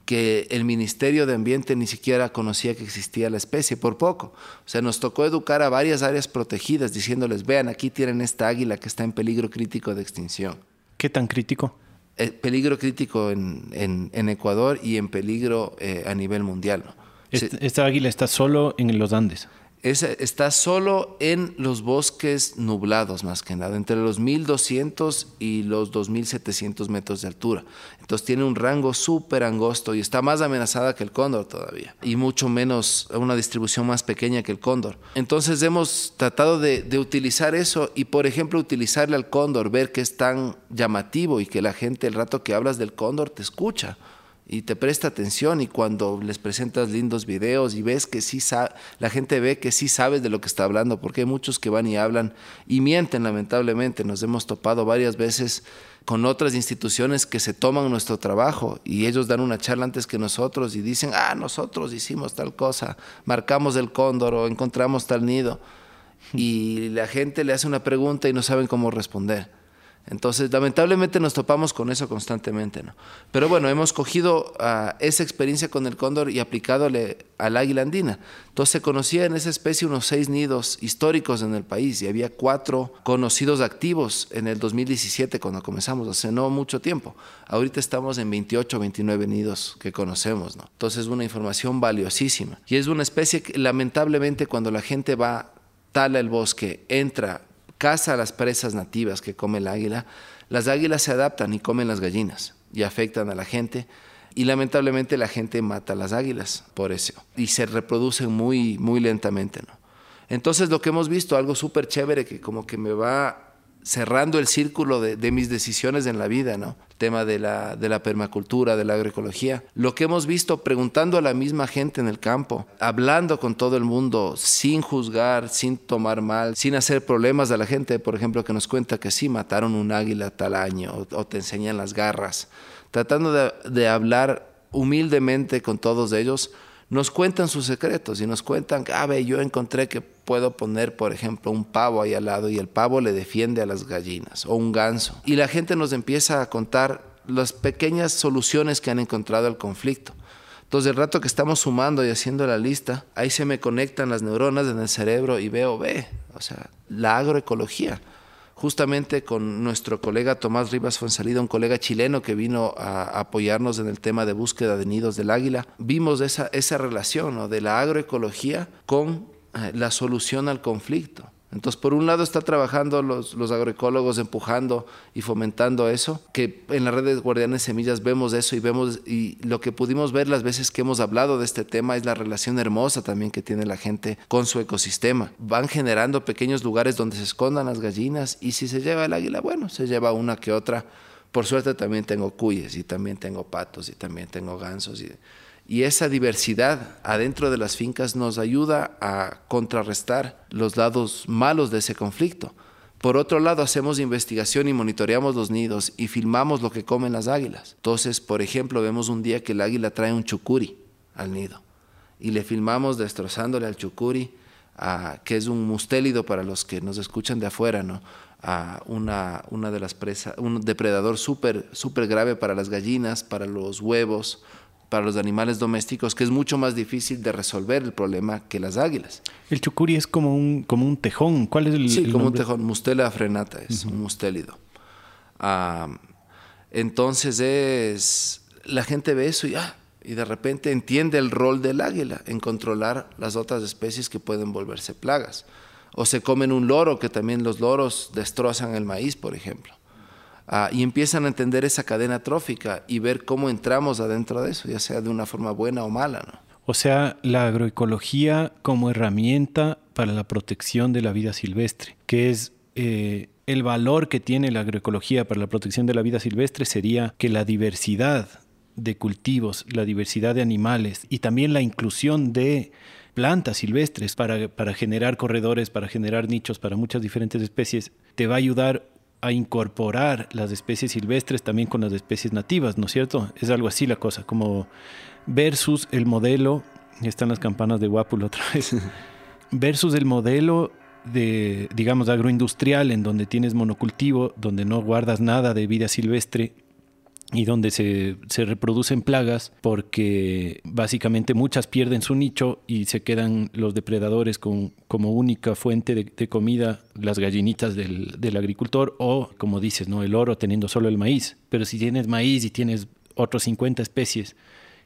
que el Ministerio de Ambiente ni siquiera conocía que existía la especie, por poco. O sea, nos tocó educar a varias áreas protegidas, diciéndoles, vean, aquí tienen esta águila que está en peligro crítico de extinción.
¿Qué tan crítico?
Eh, peligro crítico en, en, Ecuador y en peligro eh, a nivel mundial.
esta águila está solo en los Andes
está solo en los bosques nublados, más que nada, entre los 1200 y los 2700 metros de altura. Entonces tiene un rango súper angosto y está más amenazada que el cóndor todavía, y mucho menos, una distribución más pequeña que el cóndor. Entonces hemos tratado de, de utilizar eso y, por ejemplo, utilizarle al cóndor, ver que es tan llamativo y que la gente, el rato que hablas del cóndor, te escucha y te presta atención y cuando les presentas lindos videos y ves que sí la gente ve que sí sabes de lo que está hablando, porque hay muchos que van y hablan y mienten lamentablemente. Nos hemos topado varias veces con otras instituciones que se toman nuestro trabajo y ellos dan una charla antes que nosotros y dicen, ah, nosotros hicimos tal cosa, marcamos el cóndor o encontramos tal nido. Y la gente le hace una pregunta y no saben cómo responder. Entonces, lamentablemente nos topamos con eso constantemente, ¿no? Pero bueno, hemos cogido ah, esa experiencia con el cóndor y aplicadole al águila andina. Entonces, se conocía en esa especie unos seis nidos históricos en el país y había cuatro conocidos activos en el 2017 cuando comenzamos, hace no mucho tiempo. Ahorita estamos en 28, 29 nidos que conocemos, ¿no? Entonces, es una información valiosísima. Y es una especie que, lamentablemente, cuando la gente va, tala el bosque, entra caza a las presas nativas que come el águila, las águilas se adaptan y comen las gallinas y afectan a la gente. Y lamentablemente la gente mata a las águilas por eso. Y se reproducen muy, muy lentamente. ¿no? Entonces lo que hemos visto, algo súper chévere que como que me va cerrando el círculo de, mis decisiones en la vida, ¿no? El tema de la, de la permacultura, de la agroecología. Lo que hemos visto preguntando a la misma gente en el campo, hablando con todo el mundo, sin juzgar, sin tomar mal, sin hacer problemas a la gente, por ejemplo, que nos cuenta que sí, mataron un águila tal año o, te enseñan las garras. Tratando de, de hablar humildemente con todos ellos, nos cuentan sus secretos y nos cuentan ah, ve, yo encontré que puedo poner, por ejemplo, un pavo ahí al lado y el pavo le defiende a las gallinas o un ganso. Y la gente nos empieza a contar las pequeñas soluciones que han encontrado al conflicto. Entonces, el rato que estamos sumando y haciendo la lista, ahí se me conectan las neuronas en el cerebro y veo, ve, o sea, la agroecología justamente con nuestro colega Tomás Rivas Fuensalida, un colega chileno que vino a apoyarnos en el tema de búsqueda de nidos del águila, vimos esa, esa relación de la agroecología con la solución al conflicto. Entonces, por un lado está trabajando los, los, agroecólogos empujando y fomentando eso, que en la red de Guardianes Semillas vemos eso y vemos, y lo que pudimos ver las veces que hemos hablado de este tema es la relación hermosa también que tiene la gente con su ecosistema. Van generando pequeños lugares donde se escondan las gallinas y si se lleva el águila, bueno, se lleva una que otra. Por suerte también tengo cuyes y también tengo patos y también tengo gansos y y esa diversidad adentro de las fincas nos ayuda a contrarrestar los lados malos de ese conflicto. Por otro lado, hacemos investigación y monitoreamos los nidos y filmamos lo que comen las águilas. Entonces, por ejemplo, vemos un día que el águila trae un chucuri al nido y le filmamos destrozándole al chucuri, que es un mustélido para los que nos escuchan de afuera, ¿no? a una, una de las presas, un depredador súper super grave para las gallinas, para los huevos, para los animales domésticos que es mucho más difícil de resolver el problema que las águilas.
El chucuri es como un, como un tejón. ¿Cuál es el
Sí, como un tejón. Mustela frenata es un mustélido. entonces es... La gente ve eso y, ah, y de repente entiende el rol del águila en controlar las otras especies que pueden volverse plagas. O se comen un loro, que también los loros destrozan el maíz, por ejemplo. Ah, y empiezan a entender esa cadena trófica y ver cómo entramos adentro de eso, ya sea de una forma buena o mala. ¿no?
O sea, la agroecología como herramienta para la protección de la vida silvestre, que es eh, el valor que tiene la agroecología para la protección de la vida silvestre sería que la diversidad de cultivos, la diversidad de animales y también la inclusión de plantas silvestres para, para generar corredores, para generar nichos para muchas diferentes especies, te va a ayudar a incorporar las especies silvestres también con las especies nativas, ¿no es cierto? Es algo así la cosa, como versus el modelo, están las campanas de Guapulo otra vez, *laughs* versus el modelo de, digamos, agroindustrial en donde tienes monocultivo, donde no guardas nada de vida silvestre y donde se, reproducen plagas porque básicamente muchas pierden su nicho y se quedan los depredadores con, como única fuente de, comida las gallinitas del, del, agricultor o como dices, ¿no? el oro teniendo solo el maíz. Pero si tienes maíz y tienes otros 50 especies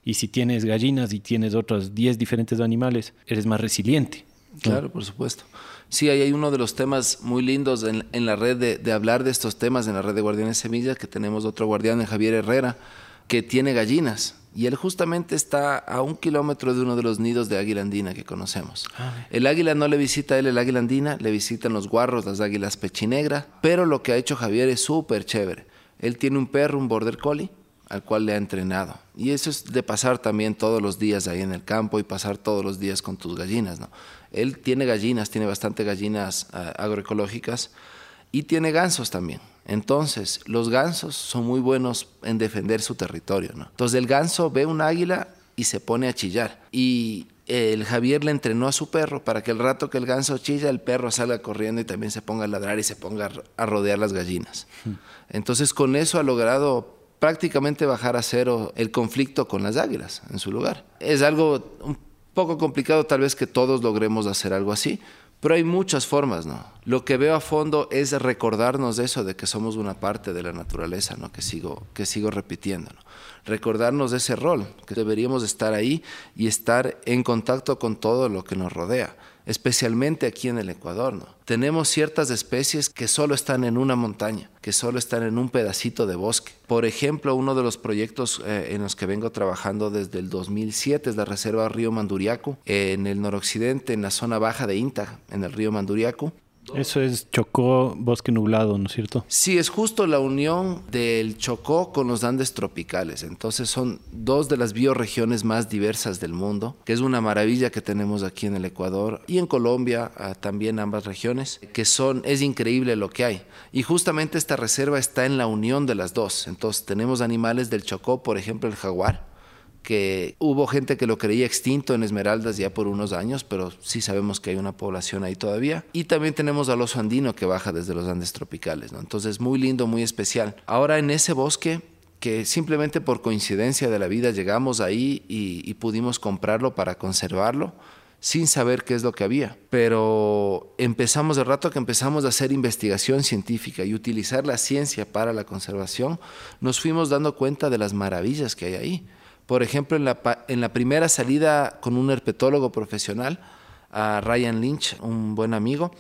y si tienes gallinas y tienes otros 10 diferentes animales, eres más resiliente.
Claro, por supuesto. Sí, ahí hay uno de los temas muy lindos en, la red de, hablar de estos temas, en la red de Guardianes Semillas, que tenemos otro guardián, Javier Herrera, que tiene gallinas. Y él justamente está a un kilómetro de uno de los nidos de águila andina que conocemos. Ah, el águila no le visita a él el águila andina, le visitan los guarros, las águilas pechinegra, pero lo que ha hecho Javier es súper chévere. Él tiene un perro, un border collie, al cual le ha entrenado. Y eso es de pasar también todos los días ahí en el campo y pasar todos los días con tus gallinas, ¿no? Él tiene gallinas, tiene bastante gallinas ah, agroecológicas y tiene gansos también. Entonces, los gansos son muy buenos en defender su territorio, ¿no? Entonces, el ganso ve un águila y se pone a chillar. Y el Javier le entrenó a su perro para que el rato que el ganso chilla, el perro salga corriendo y también se ponga a ladrar y se ponga a rodear las gallinas. Entonces, con eso ha logrado prácticamente bajar a cero el conflicto con las águilas en su lugar. Es algo un poco complicado tal vez que todos logremos hacer algo así, pero hay muchas formas, ¿no? Lo que veo a fondo es recordarnos de eso, de que somos una parte de la naturaleza, ¿no? Que sigo, que sigo repitiendo, ¿no? Recordarnos de ese rol, que deberíamos estar ahí y estar en contacto con todo lo que nos rodea especialmente aquí en el Ecuador. ¿no? Tenemos ciertas especies que solo están en una montaña, que solo están en un pedacito de bosque. Por ejemplo, uno de los proyectos eh, en los que vengo trabajando desde el 2007 es la Reserva Río Manduriaco, en el noroccidente, en la zona baja de Inta, en el río Manduriaco.
Eso es Chocó, bosque nublado, ¿no es cierto?
Sí, es justo la unión del Chocó con los Andes tropicales. Entonces son dos de las bioregiones más diversas del mundo, que es una maravilla que tenemos aquí en el Ecuador y en Colombia, ah, también ambas regiones, que son, es increíble lo que hay. Y justamente esta reserva está en la unión de las dos. Entonces tenemos animales del Chocó, por ejemplo el jaguar, que hubo gente que lo creía extinto en Esmeraldas ya por unos años, pero sí sabemos que hay una población ahí todavía. Y también tenemos al oso andino que baja desde los Andes tropicales, ¿no? Entonces, muy lindo, muy especial. Ahora en ese bosque que simplemente por coincidencia de la vida llegamos ahí y, pudimos comprarlo para conservarlo sin saber qué es lo que había. Pero empezamos, de rato que empezamos a hacer investigación científica y utilizar la ciencia para la conservación, nos fuimos dando cuenta de las maravillas que hay ahí. Por ejemplo, en la, en la primera salida con un herpetólogo profesional, a Ryan Lynch, un buen amigo,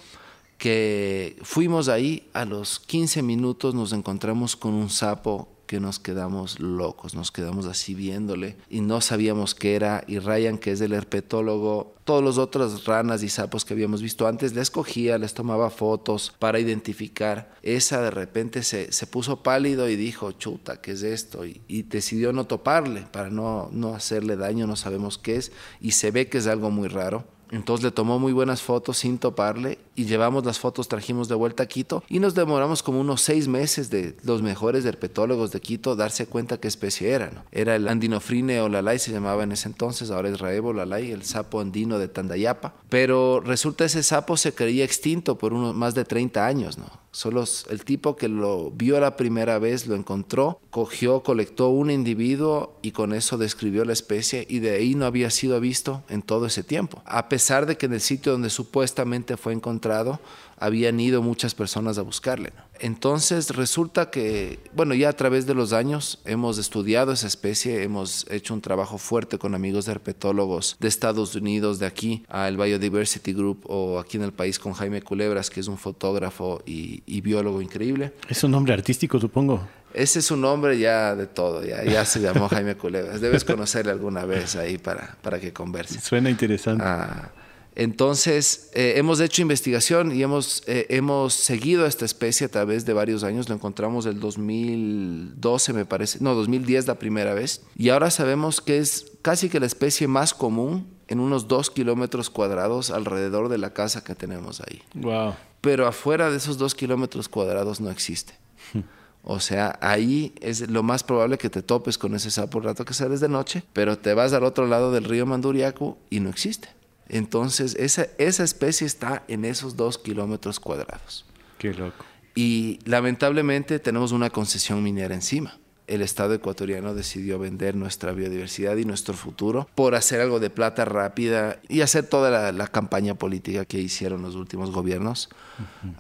que fuimos ahí, a los 15 minutos nos encontramos con un sapo nos quedamos locos, nos quedamos así viéndole y no sabíamos qué era. Y Ryan, que es el herpetólogo, todos los otros ranas y sapos que habíamos visto antes, les cogía, les tomaba fotos para identificar. Esa de repente se, se puso pálido y dijo, chuta, ¿qué es esto? Y, y, decidió no toparle para no, no hacerle daño, no sabemos qué es. Y se ve que es algo muy raro. Entonces le tomó muy buenas fotos sin toparle y llevamos las fotos, trajimos de vuelta a Quito y nos demoramos como unos seis meses de los mejores herpetólogos de Quito darse cuenta qué especie era. ¿no? Era el andinofrine o lalay, se llamaba en ese entonces, ahora es raebo lalay, el sapo andino de Tandayapa. Pero resulta ese sapo se creía extinto por unos más de 30 años, ¿no? Solo el tipo que lo vio la primera vez lo encontró, cogió, colectó un individuo y con eso describió la especie y de ahí no había sido visto en todo ese tiempo. A pesar de que en el sitio donde supuestamente fue encontrado habían ido muchas personas a buscarle. Entonces resulta que, bueno, ya a través de los años hemos estudiado esa especie, hemos hecho un trabajo fuerte con amigos herpetólogos de Estados Unidos, de aquí, al Biodiversity Group o aquí en el país con Jaime Culebras, que es un fotógrafo y, biólogo increíble.
Es un nombre artístico, supongo.
Ese es un nombre ya de todo, ya, ya se llamó Jaime Culebras. Debes conocerle alguna vez ahí para, para que converse.
Suena interesante.
Ah, Entonces, eh, hemos hecho investigación y hemos, eh, hemos seguido a esta especie a través de varios años. Lo encontramos el 2012, me parece, no, 2010 la primera vez. Y ahora sabemos que es casi que la especie más común en unos dos kilómetros cuadrados alrededor de la casa que tenemos ahí.
Wow.
Pero afuera de esos dos kilómetros cuadrados no existe. O sea, ahí es lo más probable que te topes con ese sapo el rato que sales de noche, pero te vas al otro lado del río Manduriaco y no existe. Entonces, esa, esa especie está en esos dos kilómetros cuadrados.
Qué loco.
Y lamentablemente tenemos una concesión minera encima el Estado ecuatoriano decidió vender nuestra biodiversidad y nuestro futuro por hacer algo de plata rápida y hacer toda la, campaña política que hicieron los últimos gobiernos.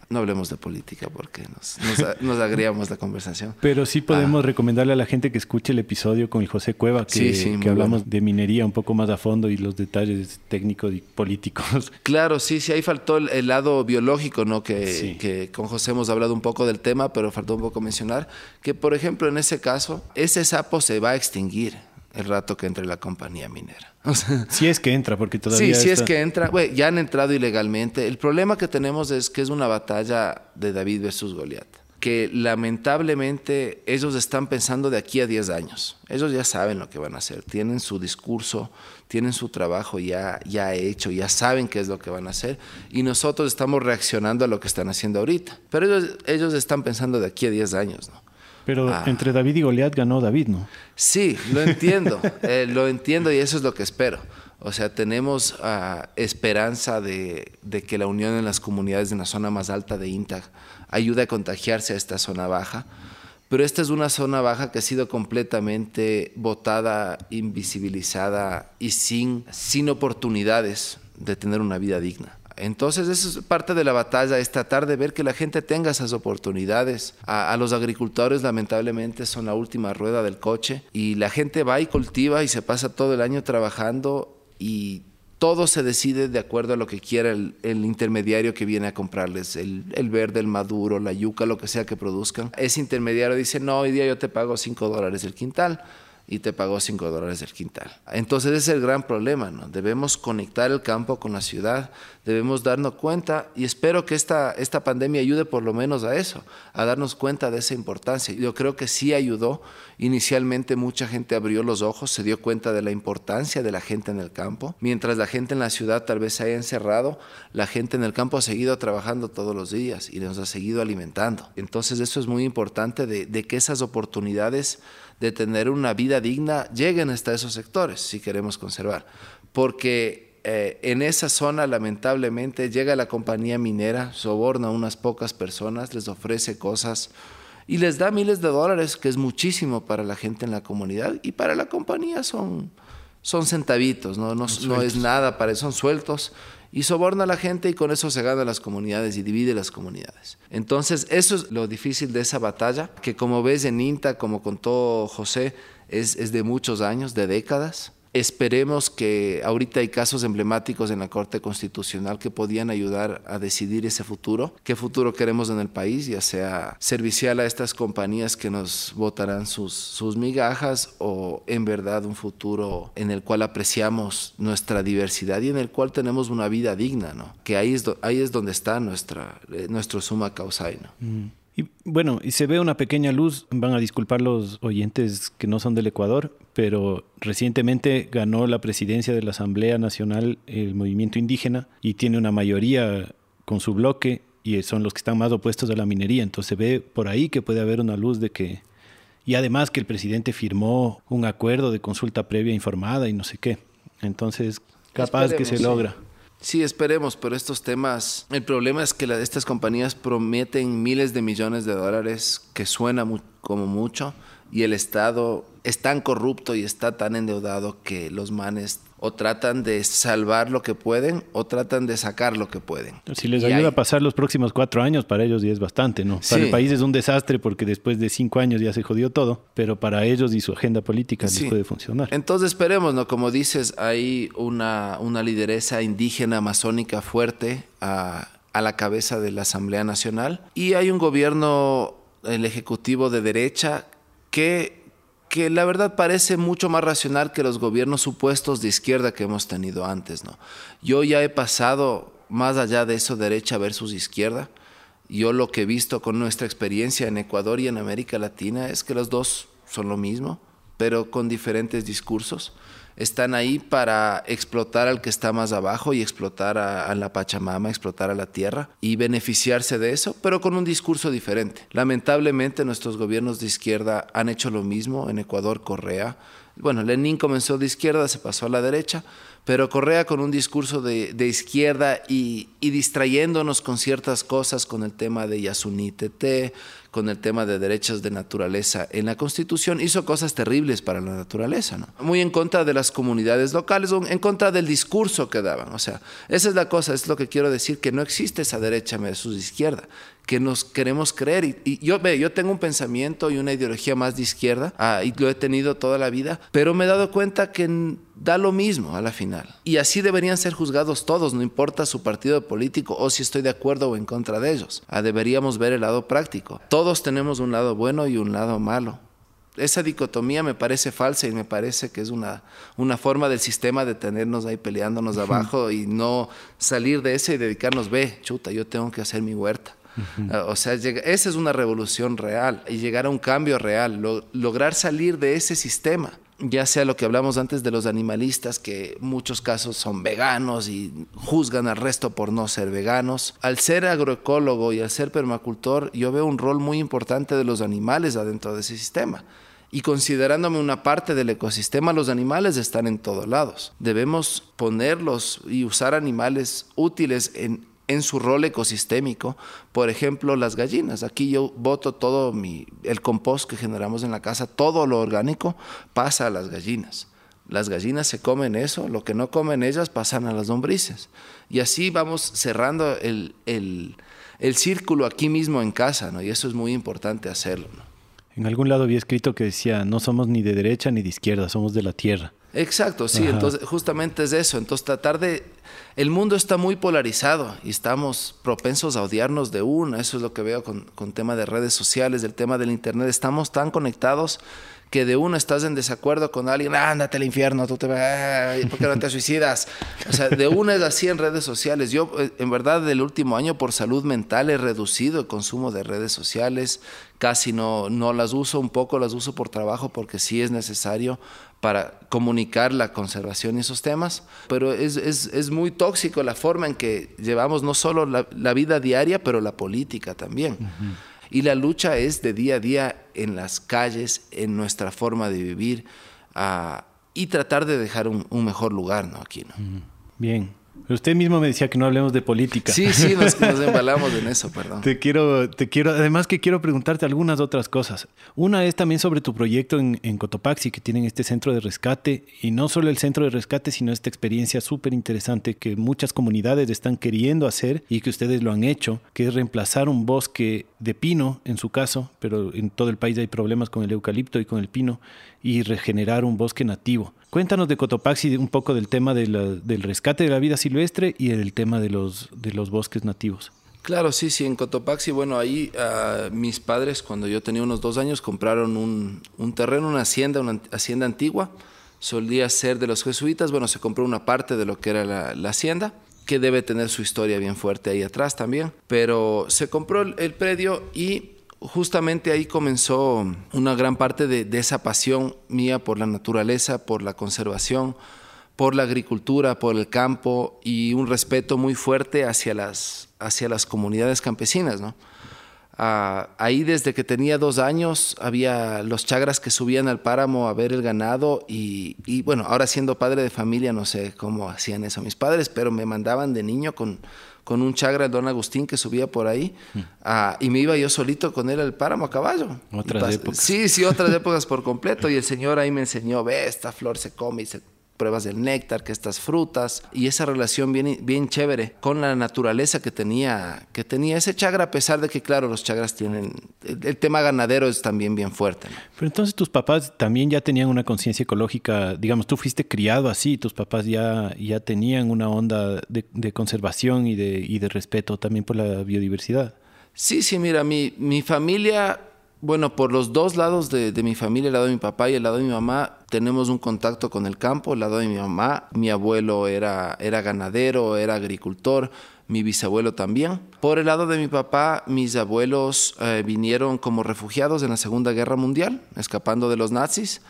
No hablemos de política porque nos, nos, agriamos la conversación.
Pero sí podemos ah. recomendarle a la gente que escuche el episodio con el José Cueva, que, que hablamos de minería un poco más a fondo y los detalles técnicos y políticos. *laughs*
Claro, sí, sí, ahí faltó el, lado biológico, ¿no? Que, que con José hemos hablado un poco del tema, pero faltó un poco mencionar que, por ejemplo, en ese caso, ese sapo se va a extinguir el rato que entre la compañía minera. *laughs*
si es que entra, porque todavía.
Sí, si es que entra. ya han entrado ilegalmente. El problema que tenemos es que es una batalla de David versus Goliat. Que lamentablemente ellos están pensando de aquí a 10 años. Ellos ya saben lo que van a hacer. Tienen su discurso, tienen su trabajo ya, ya hecho, ya saben qué es lo que van a hacer. Y nosotros estamos reaccionando a lo que están haciendo ahorita. Pero ellos, ellos están pensando de aquí a 10 años, ¿no?
Pero ah. entre David y Goliat ganó David, ¿no?
Sí, lo *laughs* entiendo, eh, lo entiendo y eso es lo que espero. O sea, tenemos uh, esperanza de, de, que la unión en las comunidades de la zona más alta de INTA ayude a contagiarse a esta zona baja. Pero esta es una zona baja que ha sido completamente votada, invisibilizada y sin, sin oportunidades de tener una vida digna. Entonces, eso es parte de la batalla, es tratar de ver que la gente tenga esas oportunidades. A, los agricultores, lamentablemente, son la última rueda del coche y la gente va y cultiva y se pasa todo el año trabajando y todo se decide de acuerdo a lo que quiera el, intermediario que viene a comprarles, el, el, verde, el maduro, la yuca, lo que sea que produzcan. Ese intermediario dice, no, hoy día yo te pago 5 dólares el quintal y te pagó 5 dólares el quintal. Entonces ese es el gran problema, ¿no? Debemos conectar el campo con la ciudad, debemos darnos cuenta y espero que esta, esta pandemia ayude por lo menos a eso, a darnos cuenta de esa importancia. Yo creo que sí ayudó. Inicialmente mucha gente abrió los ojos, se dio cuenta de la importancia de la gente en el campo. Mientras la gente en la ciudad tal vez se haya encerrado, la gente en el campo ha seguido trabajando todos los días y nos ha seguido alimentando. Entonces eso es muy importante de, de que esas oportunidades de tener una vida digna lleguen hasta esos sectores si queremos conservar. Porque eh, en esa zona lamentablemente llega la compañía minera, soborna a unas pocas personas, les ofrece cosas y les da miles de dólares, que es muchísimo para la gente en la comunidad y para la compañía son, son centavitos, no, no, no es nada, para, son sueltos y soborna a la gente y con eso se gana las comunidades y divide las comunidades. Entonces, eso es lo difícil de esa batalla, que como ves en INTA, como contó José, es, es de muchos años, de décadas. Esperemos que ahorita hay casos emblemáticos en la Corte Constitucional que podían ayudar a decidir ese futuro, qué futuro queremos en el país, ya sea servicial a estas compañías que nos votarán sus, sus migajas o en verdad un futuro en el cual apreciamos nuestra diversidad y en el cual tenemos una vida digna, ¿no? Que ahí es, ahí es donde está nuestra, eh, nuestro suma causa, ¿no? Mm.
Y bueno, y se ve una pequeña luz, van a disculpar los oyentes que no son del Ecuador, pero recientemente ganó la presidencia de la Asamblea Nacional el movimiento indígena y tiene una mayoría con su bloque y son los que están más opuestos a la minería. Entonces se ve por ahí que puede haber una luz de que... Y además que el presidente firmó un acuerdo de consulta previa informada y no sé qué. Entonces, capaz que se logra.
Sí, esperemos, pero estos temas, el problema es que estas compañías prometen miles de millones de dólares, que suena como mucho, y el Estado es tan corrupto y está tan endeudado que los manes o tratan de salvar lo que pueden o tratan de sacar lo que pueden.
Si les ayuda a pasar los próximos cuatro años, para ellos ya es bastante, ¿no? Para el país es un desastre porque después de cinco años ya se jodió todo, pero para ellos y su agenda política les puede funcionar.
Entonces esperemos, ¿no? Como dices, hay una, una lideresa indígena amazónica fuerte a, a la cabeza de la Asamblea Nacional y hay un gobierno, el Ejecutivo de derecha, que que la verdad parece mucho más racional que los gobiernos supuestos de izquierda que hemos tenido antes. ¿no? Yo ya he pasado más allá de eso, derecha versus izquierda. Yo lo que he visto con nuestra experiencia en Ecuador y en América Latina es que los dos son lo mismo, pero con diferentes discursos están ahí para explotar al que está más abajo y explotar a, la Pachamama, explotar a la tierra y beneficiarse de eso, pero con un discurso diferente. Lamentablemente nuestros gobiernos de izquierda han hecho lo mismo en Ecuador, Correa. Bueno, Lenin comenzó de izquierda, se pasó a la derecha, pero Correa con un discurso de, izquierda y, y, distrayéndonos con ciertas cosas, con el tema de Yasuní Tete, con el tema de derechos de naturaleza en la Constitución, hizo cosas terribles para la naturaleza. Muy en contra de las comunidades locales, en contra del discurso que daban. O sea, esa es la cosa, es lo que quiero decir, que no existe esa derecha versus izquierda que nos queremos creer. Y, yo, ve, yo tengo un pensamiento y una ideología más de izquierda, ah, y lo he tenido toda la vida, pero me he dado cuenta que da lo mismo a la final. Y así deberían ser juzgados todos, no importa su partido político o si estoy de acuerdo o en contra de ellos. Ah, deberíamos ver el lado práctico. Todos tenemos un lado bueno y un lado malo. Esa dicotomía me parece falsa y me parece que es una, una forma del sistema de tenernos ahí peleándonos abajo y no salir de ese y dedicarnos, ve, chuta, yo tengo que hacer mi huerta Ah, o sea, esa es una revolución real y llegar a un cambio real, lograr salir de ese sistema ya sea lo que hablamos antes de los animalistas, que muchos casos son veganos y juzgan al resto por no ser veganos. Al ser agroecólogo y al ser permacultor, yo veo un rol muy importante de los animales adentro de ese sistema. Y considerándome una parte del ecosistema, los animales están en todos lados. Debemos ponerlos y usar animales útiles en, en su rol ecosistémico. Por ejemplo, las gallinas. Aquí yo boto todo mi, el compost que generamos en la casa, todo lo orgánico pasa a las gallinas. Las gallinas se comen eso, lo que no comen ellas pasan a las lombrices. Y así vamos cerrando el, el, el círculo aquí mismo en casa, ¿no? Y eso es muy importante hacerlo,
En algún lado había escrito que decía, no somos ni de derecha ni de izquierda, somos de la tierra.
Exacto, sí, entonces justamente es eso, entonces tratar de... El mundo está muy polarizado y estamos propensos a odiarnos de una, eso es lo que veo con, con tema de redes sociales, del tema del Internet, estamos tan conectados que de uno estás en desacuerdo con alguien, ándate al infierno, tú te vas, ¿por qué no te suicidas? O sea, de una es así en redes sociales. Yo, eh, en verdad, del último año por salud mental he reducido el consumo de redes sociales, casi no, no las uso, un poco las uso por trabajo porque sí es necesario para comunicar la conservación y esos temas, pero es, es, es muy tóxico la forma en que llevamos no solo la, la vida diaria, pero la política también. Y la lucha es de día a día en las calles, en nuestra forma de vivir uh, y tratar de dejar un, un, mejor lugar ¿no? aquí. ¿no?
Bien, usted mismo me decía que no hablemos de política.
Sí, sí, nos, nos *laughs* embalamos en eso, perdón.
Te quiero, te quiero, además que quiero preguntarte algunas otras cosas. Una es también sobre tu proyecto en, en Cotopaxi, que tienen este centro de rescate, y no solo el centro de rescate, sino esta experiencia súper interesante que muchas comunidades están queriendo hacer y que ustedes lo han hecho, que es reemplazar un bosque de pino, en su caso, pero en todo el país hay problemas con el eucalipto y con el pino, y regenerar un bosque nativo. Cuéntanos de Cotopaxi un poco del tema del rescate de la vida silvestre y el tema de los, de los bosques nativos.
Claro, sí, sí, en Cotopaxi, bueno, ahí uh, mis padres, cuando yo tenía unos dos años, compraron un, un, terreno, una hacienda, una hacienda antigua, solía ser de los jesuitas, bueno, se compró una parte de lo que era la, la hacienda, que debe tener su historia bien fuerte ahí atrás también, pero se compró el predio y justamente ahí comenzó una gran parte de, esa pasión mía por la naturaleza, por la conservación, por la agricultura, por el campo y un respeto muy fuerte hacia las, hacia las comunidades campesinas. ¿no? Ah, ahí desde que tenía dos años había los chagras que subían al páramo a ver el ganado y, y, bueno, ahora siendo padre de familia no sé cómo hacían eso mis padres, pero me mandaban de niño con con un chagra, don Agustín, que subía por ahí, mm. ah, y me iba yo solito con él al páramo a caballo.
Otras épocas.
Sí, sí, otras épocas por completo. Y el señor ahí me enseñó, ve, esta flor se come y se pruebas del néctar, que estas frutas, y esa relación bien, bien chévere con la naturaleza que tenía, que tenía ese chagra, a pesar de que, claro, los chagras tienen, el, tema ganadero es también bien fuerte.
Pero entonces tus papás también ya tenían una conciencia ecológica, digamos, tú fuiste criado así, tus papás ya, ya tenían una onda de, de conservación y de, y de respeto también por la biodiversidad.
Sí, sí, mira, mi, mi familia Bueno, por los dos lados de, mi familia, el lado de mi papá y el lado de mi mamá, tenemos un contacto con el campo. El lado de mi mamá, mi abuelo era, era ganadero, era agricultor, mi bisabuelo también. Por el lado de mi papá, mis abuelos eh, vinieron como refugiados en la Segunda Guerra Mundial, escapando de los nazis,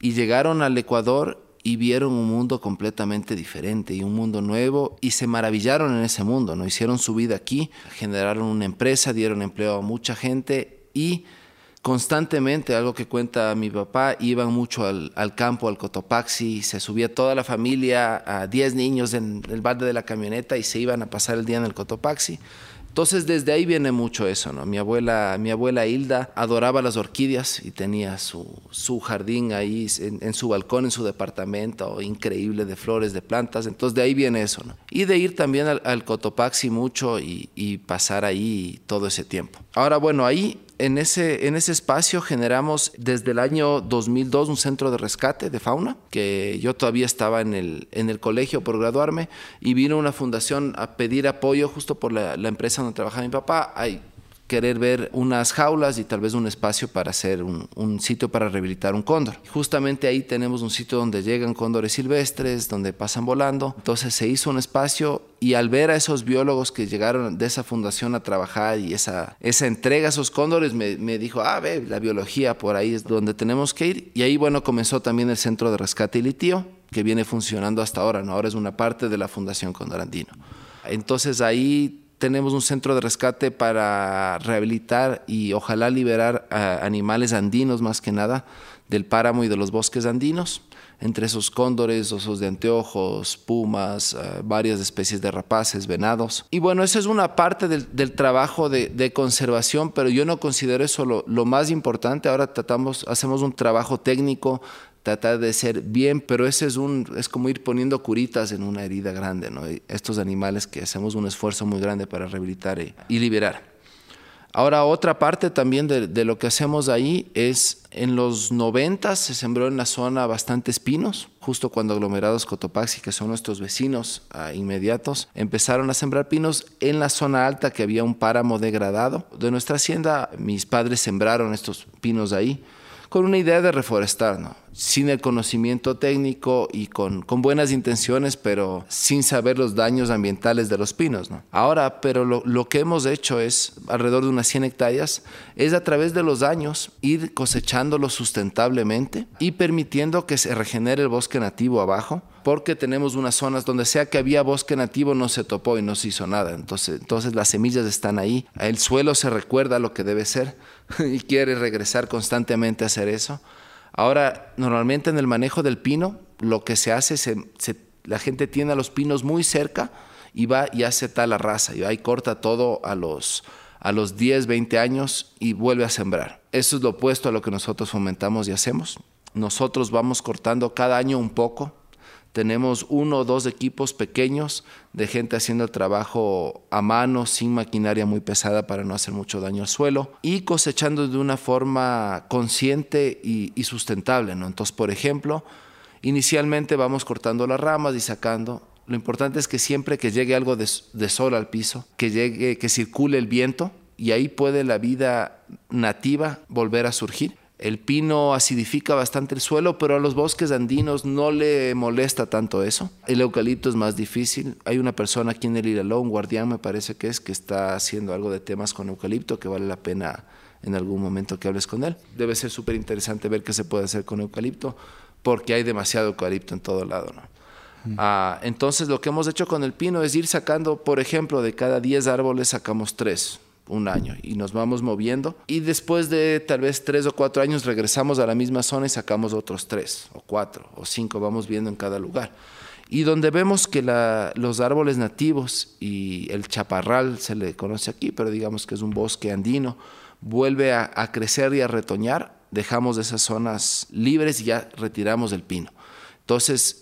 y llegaron al Ecuador y vieron un mundo completamente diferente y un mundo nuevo y se maravillaron en ese mundo, ¿no? Hicieron su vida aquí, generaron una empresa, dieron empleo a mucha gente y constantemente, algo que cuenta mi papá, iban mucho al, campo, al Cotopaxi, se subía toda la familia, a 10 niños en el balde de la camioneta y se iban a pasar el día en el Cotopaxi. Entonces desde ahí viene mucho eso, ¿no? Mi abuela, mi abuela Hilda adoraba las orquídeas y tenía su, su jardín ahí en, su balcón, en su departamento, increíble de flores, de plantas. Entonces de ahí viene eso, ¿no? Y de ir también al, al Cotopaxi mucho y pasar ahí todo ese tiempo. Ahora, bueno, ahí en ese, en ese espacio generamos desde el año 2002 un centro de rescate de fauna, que yo todavía estaba en el, en el colegio por graduarme y vino una fundación a pedir apoyo justo por la, empresa donde trabajaba mi papá. Hay querer ver unas jaulas y tal vez un espacio para hacer un, un, sitio para rehabilitar un cóndor. Justamente ahí tenemos un sitio donde llegan cóndores silvestres, donde pasan volando. Entonces se hizo un espacio y al ver a esos biólogos que llegaron de esa fundación a trabajar y esa, esa entrega a esos cóndores, me, me dijo, ah, ve, la biología por ahí es donde tenemos que ir. Y ahí, bueno, comenzó también el Centro de Rescate y Litio, que viene funcionando hasta ahora, ¿no? Ahora es una parte de la Fundación Cóndor Andino. Entonces ahí tenemos un centro de rescate para rehabilitar y ojalá liberar a animales andinos más que nada del páramo y de los bosques andinos, entre esos cóndores, osos de anteojos, pumas, eh, varias especies de rapaces, venados. Y bueno, esa es una parte del, trabajo de, conservación, pero yo no considero eso lo, lo más importante. Ahora tratamos, hacemos un trabajo técnico tratar de ser bien, pero ese es un es como ir poniendo curitas en una herida grande, ¿no? estos animales que hacemos un esfuerzo muy grande para rehabilitar y, liberar. Ahora, otra parte también de, lo que hacemos ahí es en los 90 se sembró en la zona bastantes pinos, justo cuando aglomerados Cotopaxi, que son nuestros vecinos ah, inmediatos, empezaron a sembrar pinos en la zona alta que había un páramo degradado. De nuestra hacienda, mis padres sembraron estos pinos ahí con una idea de reforestar, ¿no? sin el conocimiento técnico y con, con, buenas intenciones, pero sin saber los daños ambientales de los pinos. ¿no? Ahora, pero lo, lo, que hemos hecho es, alrededor de unas 100 hectáreas, es a través de los años ir cosechándolo sustentablemente y permitiendo que se regenere el bosque nativo abajo, porque tenemos unas zonas donde sea que había bosque nativo no se topó y no se hizo nada. Entonces, entonces las semillas están ahí, el suelo se recuerda lo que debe ser *laughs* y quiere regresar constantemente a hacer eso. Ahora, normalmente en el manejo del pino, lo que se hace, se, la gente tiene a los pinos muy cerca y va y hace tal raza, y va y corta todo a los, a los 10, 20 años y vuelve a sembrar. Eso es lo opuesto a lo que nosotros fomentamos y hacemos. Nosotros vamos cortando cada año un poco, tenemos uno o dos equipos pequeños de gente haciendo el trabajo a mano, sin maquinaria muy pesada para no hacer mucho daño al suelo y cosechando de una forma consciente y, sustentable. ¿no? Entonces, por ejemplo, inicialmente vamos cortando las ramas y sacando. Lo importante es que siempre que llegue algo de, de sol al piso, que llegue, que circule el viento y ahí puede la vida nativa volver a surgir el pino acidifica bastante el suelo, pero a los bosques andinos no le molesta tanto eso. El eucalipto es más difícil. Hay una persona aquí en el Iraló, un guardián me parece que es, que está haciendo algo de temas con eucalipto que vale la pena en algún momento que hables con él. Debe ser súper interesante ver qué se puede hacer con eucalipto, porque hay demasiado eucalipto en todo lado. ¿no? Ah, entonces lo que hemos hecho con el pino es ir sacando, por ejemplo, de cada 10 árboles sacamos 3 un año y nos vamos moviendo y después de tal vez tres o cuatro años regresamos a la misma zona y sacamos otros tres o cuatro o cinco, vamos viendo en cada lugar. Y donde vemos que los árboles nativos y el chaparral se le conoce aquí, pero digamos que es un bosque andino, vuelve a, a crecer y a retoñar, dejamos esas zonas libres y ya retiramos el pino. Entonces,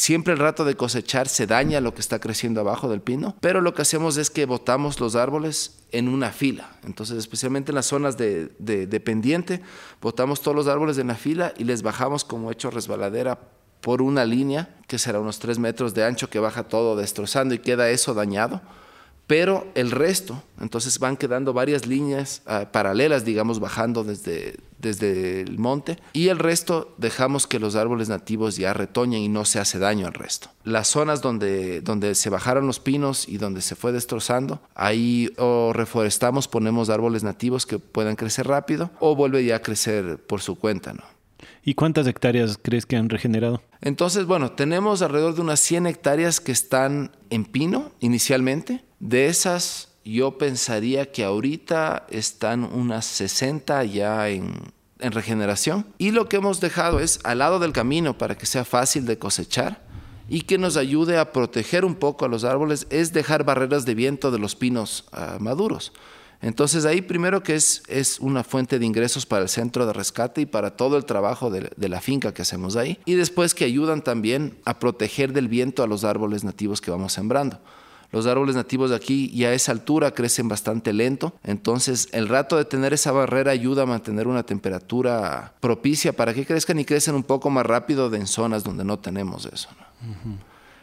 Siempre el rato de cosechar se daña lo que está creciendo abajo del pino, pero lo que hacemos es que botamos los árboles en una fila. Entonces, especialmente en las zonas de, pendiente, botamos todos los árboles en la fila y les bajamos como hecho resbaladera por una línea, que será unos tres metros de ancho, que baja todo destrozando y queda eso dañado pero el resto, entonces van quedando varias líneas ah, paralelas, digamos, bajando desde, desde el monte, y el resto dejamos que los árboles nativos ya retoñen y no se hace daño al resto. Las zonas donde, donde se bajaron los pinos y donde se fue destrozando, ahí o reforestamos, ponemos árboles nativos que puedan crecer rápido, o vuelve ya a crecer por su cuenta, ¿no?
¿Y cuántas hectáreas crees que han regenerado?
Entonces, bueno, tenemos alrededor de unas 100 hectáreas que están en pino inicialmente. De esas, yo pensaría que ahorita están unas 60 ya en, en regeneración. Y lo que hemos dejado es al lado del camino para que sea fácil de cosechar y que nos ayude a proteger un poco a los árboles es dejar barreras de viento de los pinos ah, maduros. Entonces ahí primero que es, es una fuente de ingresos para el centro de rescate y para todo el trabajo de, la finca que hacemos ahí. Y después que ayudan también a proteger del viento a los árboles nativos que vamos sembrando. Los árboles nativos de aquí ya a esa altura crecen bastante lento, entonces el rato de tener esa barrera ayuda a mantener una temperatura propicia para que crezcan y crecen un poco más rápido de en zonas donde no tenemos eso.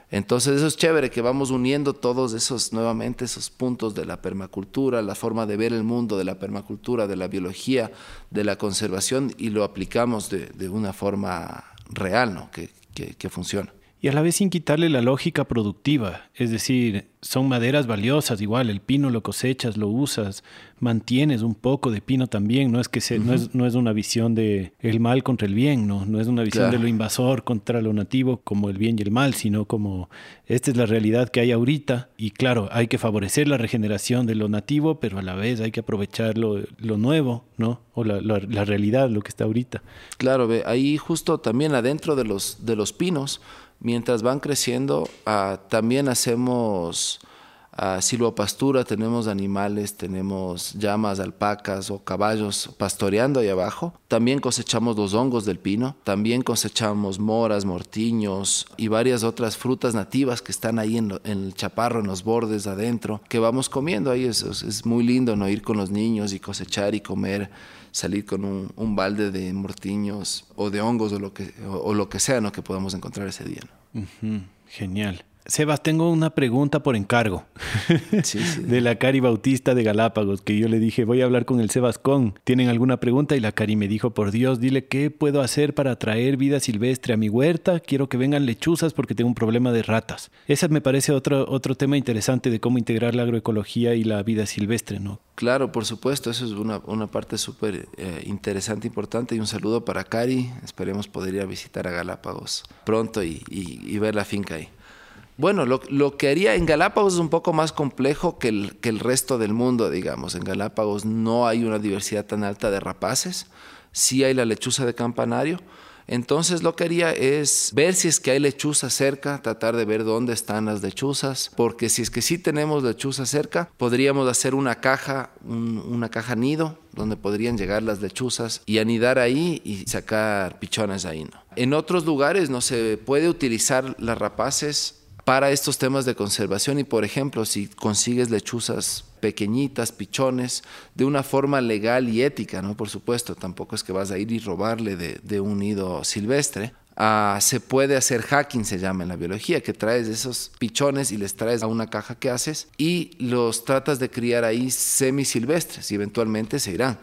Entonces eso es chévere que vamos uniendo todos esos nuevamente esos puntos de la permacultura, la forma de ver el mundo de la permacultura, de la biología, de la conservación y lo aplicamos de, de una forma real, ¿no? que, que, que funciona
y a la vez sin quitarle la lógica productiva. Es decir, son maderas valiosas, igual el pino lo cosechas, lo usas, mantienes un poco de pino también, no es que se, no, es, no es una visión de el mal contra el bien, no, no es una visión de lo invasor contra lo nativo como el bien y el mal, sino como esta es la realidad que hay ahorita y claro, hay que favorecer la regeneración de lo nativo, pero a la vez hay que aprovechar lo, lo nuevo, ¿no? O la, la, la, realidad, lo que está ahorita.
Claro, ve, ahí justo también adentro de los, de los pinos, mientras van creciendo, uh, también hacemos uh, silvopastura, tenemos animales, tenemos llamas, alpacas o caballos pastoreando ahí abajo. También cosechamos los hongos del pino, también cosechamos moras, mortiños y varias otras frutas nativas que están ahí en, lo, en el chaparro, en los bordes adentro, que vamos comiendo ahí. Es, es muy lindo no ir con los niños y cosechar y comer salir con un, balde de mortiños o de hongos o lo que, o, lo que sea que podamos encontrar ese día.
Genial. Sebas, tengo una pregunta por encargo *laughs* sí, sí. de la Cari Bautista de Galápagos, que yo le dije, voy a hablar con el Sebas Con. ¿Tienen alguna pregunta? Y la Cari me dijo, por Dios, dile qué puedo hacer para traer vida silvestre a mi huerta. Quiero que vengan lechuzas porque tengo un problema de ratas. Ese me parece otro, otro tema interesante de cómo integrar la agroecología y la vida silvestre, ¿no?
Claro, por supuesto, eso es una, una parte súper eh, interesante, importante. Y un saludo para Cari. Esperemos poder ir a visitar a Galápagos pronto y, y, y ver la finca ahí. Bueno, lo, que haría en Galápagos es un poco más complejo que el, que el, resto del mundo, digamos. En Galápagos no hay una diversidad tan alta de rapaces, sí hay la lechuza de campanario. Entonces lo que haría es ver si es que hay lechuza cerca, tratar de ver dónde están las lechuzas, porque si es que sí tenemos lechuza cerca, podríamos hacer una caja, un, una caja nido, donde podrían llegar las lechuzas y anidar ahí y sacar pichones ahí. ¿no? En otros lugares no se puede utilizar las rapaces para estos temas de conservación y por ejemplo si consigues lechuzas pequeñitas, pichones, de una forma legal y ética, ¿no? Por supuesto, tampoco es que vas a ir y robarle de, un nido silvestre. Uh, se puede hacer hacking, se llama en la biología, que traes esos pichones y les traes a una caja que haces y los tratas de criar ahí semisilvestres y eventualmente se irán,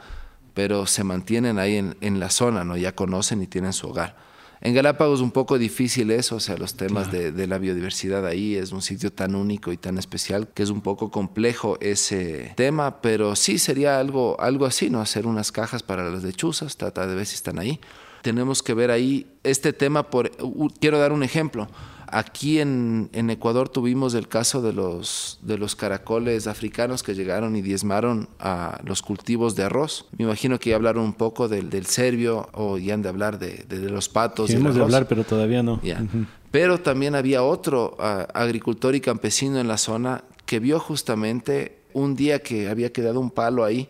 pero se mantienen ahí en, en la zona, ¿no? Ya conocen y tienen su hogar. En Galápagos un poco difícil eso, o sea, los temas claro. de, de, la biodiversidad ahí es un sitio tan único y tan especial que es un poco complejo ese tema, pero sí sería algo, algo así, ¿no? Hacer unas cajas para las lechuzas, tratar de ver si están ahí. Tenemos que ver ahí este tema por... Uh, quiero dar un ejemplo. Aquí en, en, Ecuador tuvimos el caso de los, de los caracoles africanos que llegaron y diezmaron a los cultivos de arroz. Me imagino que ya hablaron un poco del, del serbio o ya han de hablar de, de, de los patos.
Queremos de hablar, pero todavía no.
Yeah. Uh -huh. Pero también había otro uh, agricultor y campesino en la zona que vio justamente un día que había quedado un palo ahí.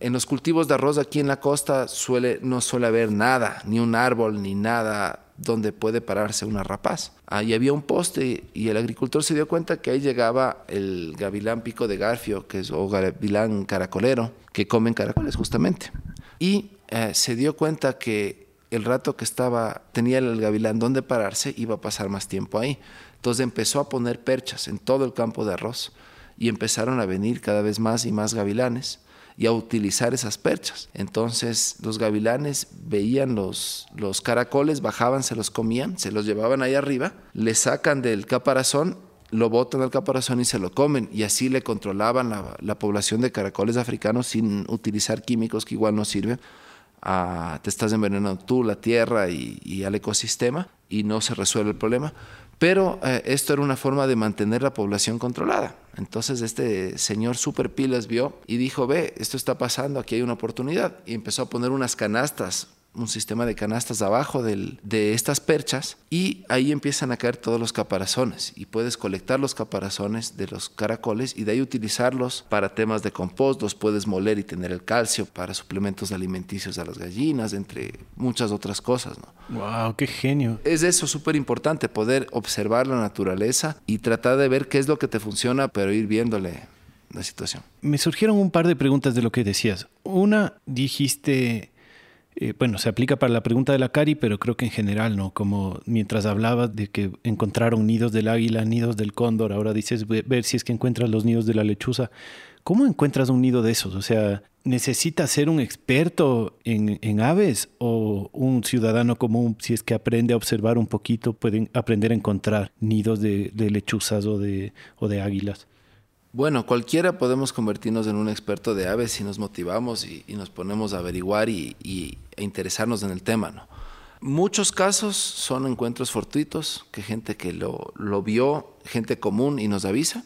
En los cultivos de arroz aquí en la costa suele, no suele haber nada, ni un árbol, ni nada donde puede pararse una rapaz. Ahí había un poste y el agricultor se dio cuenta que ahí llegaba el gavilán pico de garfio, que es, o gavilán caracolero, que comen caracoles justamente. Y eh, se dio cuenta que el rato que estaba, tenía el gavilán donde pararse, iba a pasar más tiempo ahí. Entonces empezó a poner perchas en todo el campo de arroz y empezaron a venir cada vez más y más gavilanes y a utilizar esas perchas. Entonces los gavilanes veían los, los caracoles, bajaban, se los comían, se los llevaban ahí arriba, le sacan del caparazón, lo botan al caparazón y se lo comen. Y así le controlaban la, población de caracoles africanos sin utilizar químicos que igual no sirven. Ah, te estás envenenando tú, la tierra y, y al ecosistema y no se resuelve el problema. Pero eh, esto era una forma de mantener la población controlada. Entonces este señor super pilas vio y dijo, ve, esto está pasando, aquí hay una oportunidad. Y empezó a poner unas canastas un sistema de canastas abajo de estas perchas y ahí empiezan a caer todos los caparazones y puedes colectar los caparazones de los caracoles y de ahí utilizarlos para temas de compost, los puedes moler y tener el calcio para suplementos alimenticios a las gallinas, entre muchas otras cosas. ¿no?
¡Wow! ¡Qué genio!
Es eso súper importante, poder observar la naturaleza y tratar de ver qué es lo que te funciona, pero ir viéndole la situación.
Me surgieron un par de preguntas de lo que decías. Una, dijiste eh, bueno, se aplica para la pregunta de la Cari, pero creo que en general, ¿no? Como mientras hablabas de que encontraron nidos del águila, nidos del cóndor, ahora dices ver si es que encuentras los nidos de la lechuza. ¿Cómo encuentras un nido de esos? O sea, ¿necesitas ser un experto en, aves o un ciudadano común, si es que aprende a observar un poquito, pueden aprender a encontrar nidos de, lechuzas o de, o de águilas?
Bueno, cualquiera podemos convertirnos en un experto de aves si nos motivamos y, nos ponemos a averiguar y, e interesarnos en el tema, ¿no? Muchos casos son encuentros fortuitos, que gente que lo, vio, gente común y nos avisa,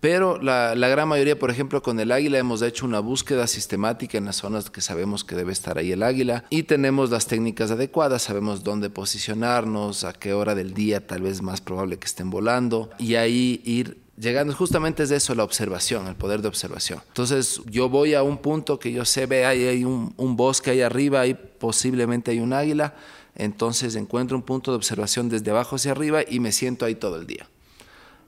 pero la, la, gran mayoría, por ejemplo, con el águila hemos hecho una búsqueda sistemática en las zonas que sabemos que debe estar ahí el águila y tenemos las técnicas adecuadas, sabemos dónde posicionarnos, a qué hora del día tal vez más probable que estén volando y ahí ir llegando justamente es eso la observación, el poder de observación. Entonces yo voy a un punto que yo sé, ve, ahí hay un, bosque ahí arriba, ahí posiblemente hay un águila, entonces encuentro un punto de observación desde abajo hacia arriba y me siento ahí todo el día.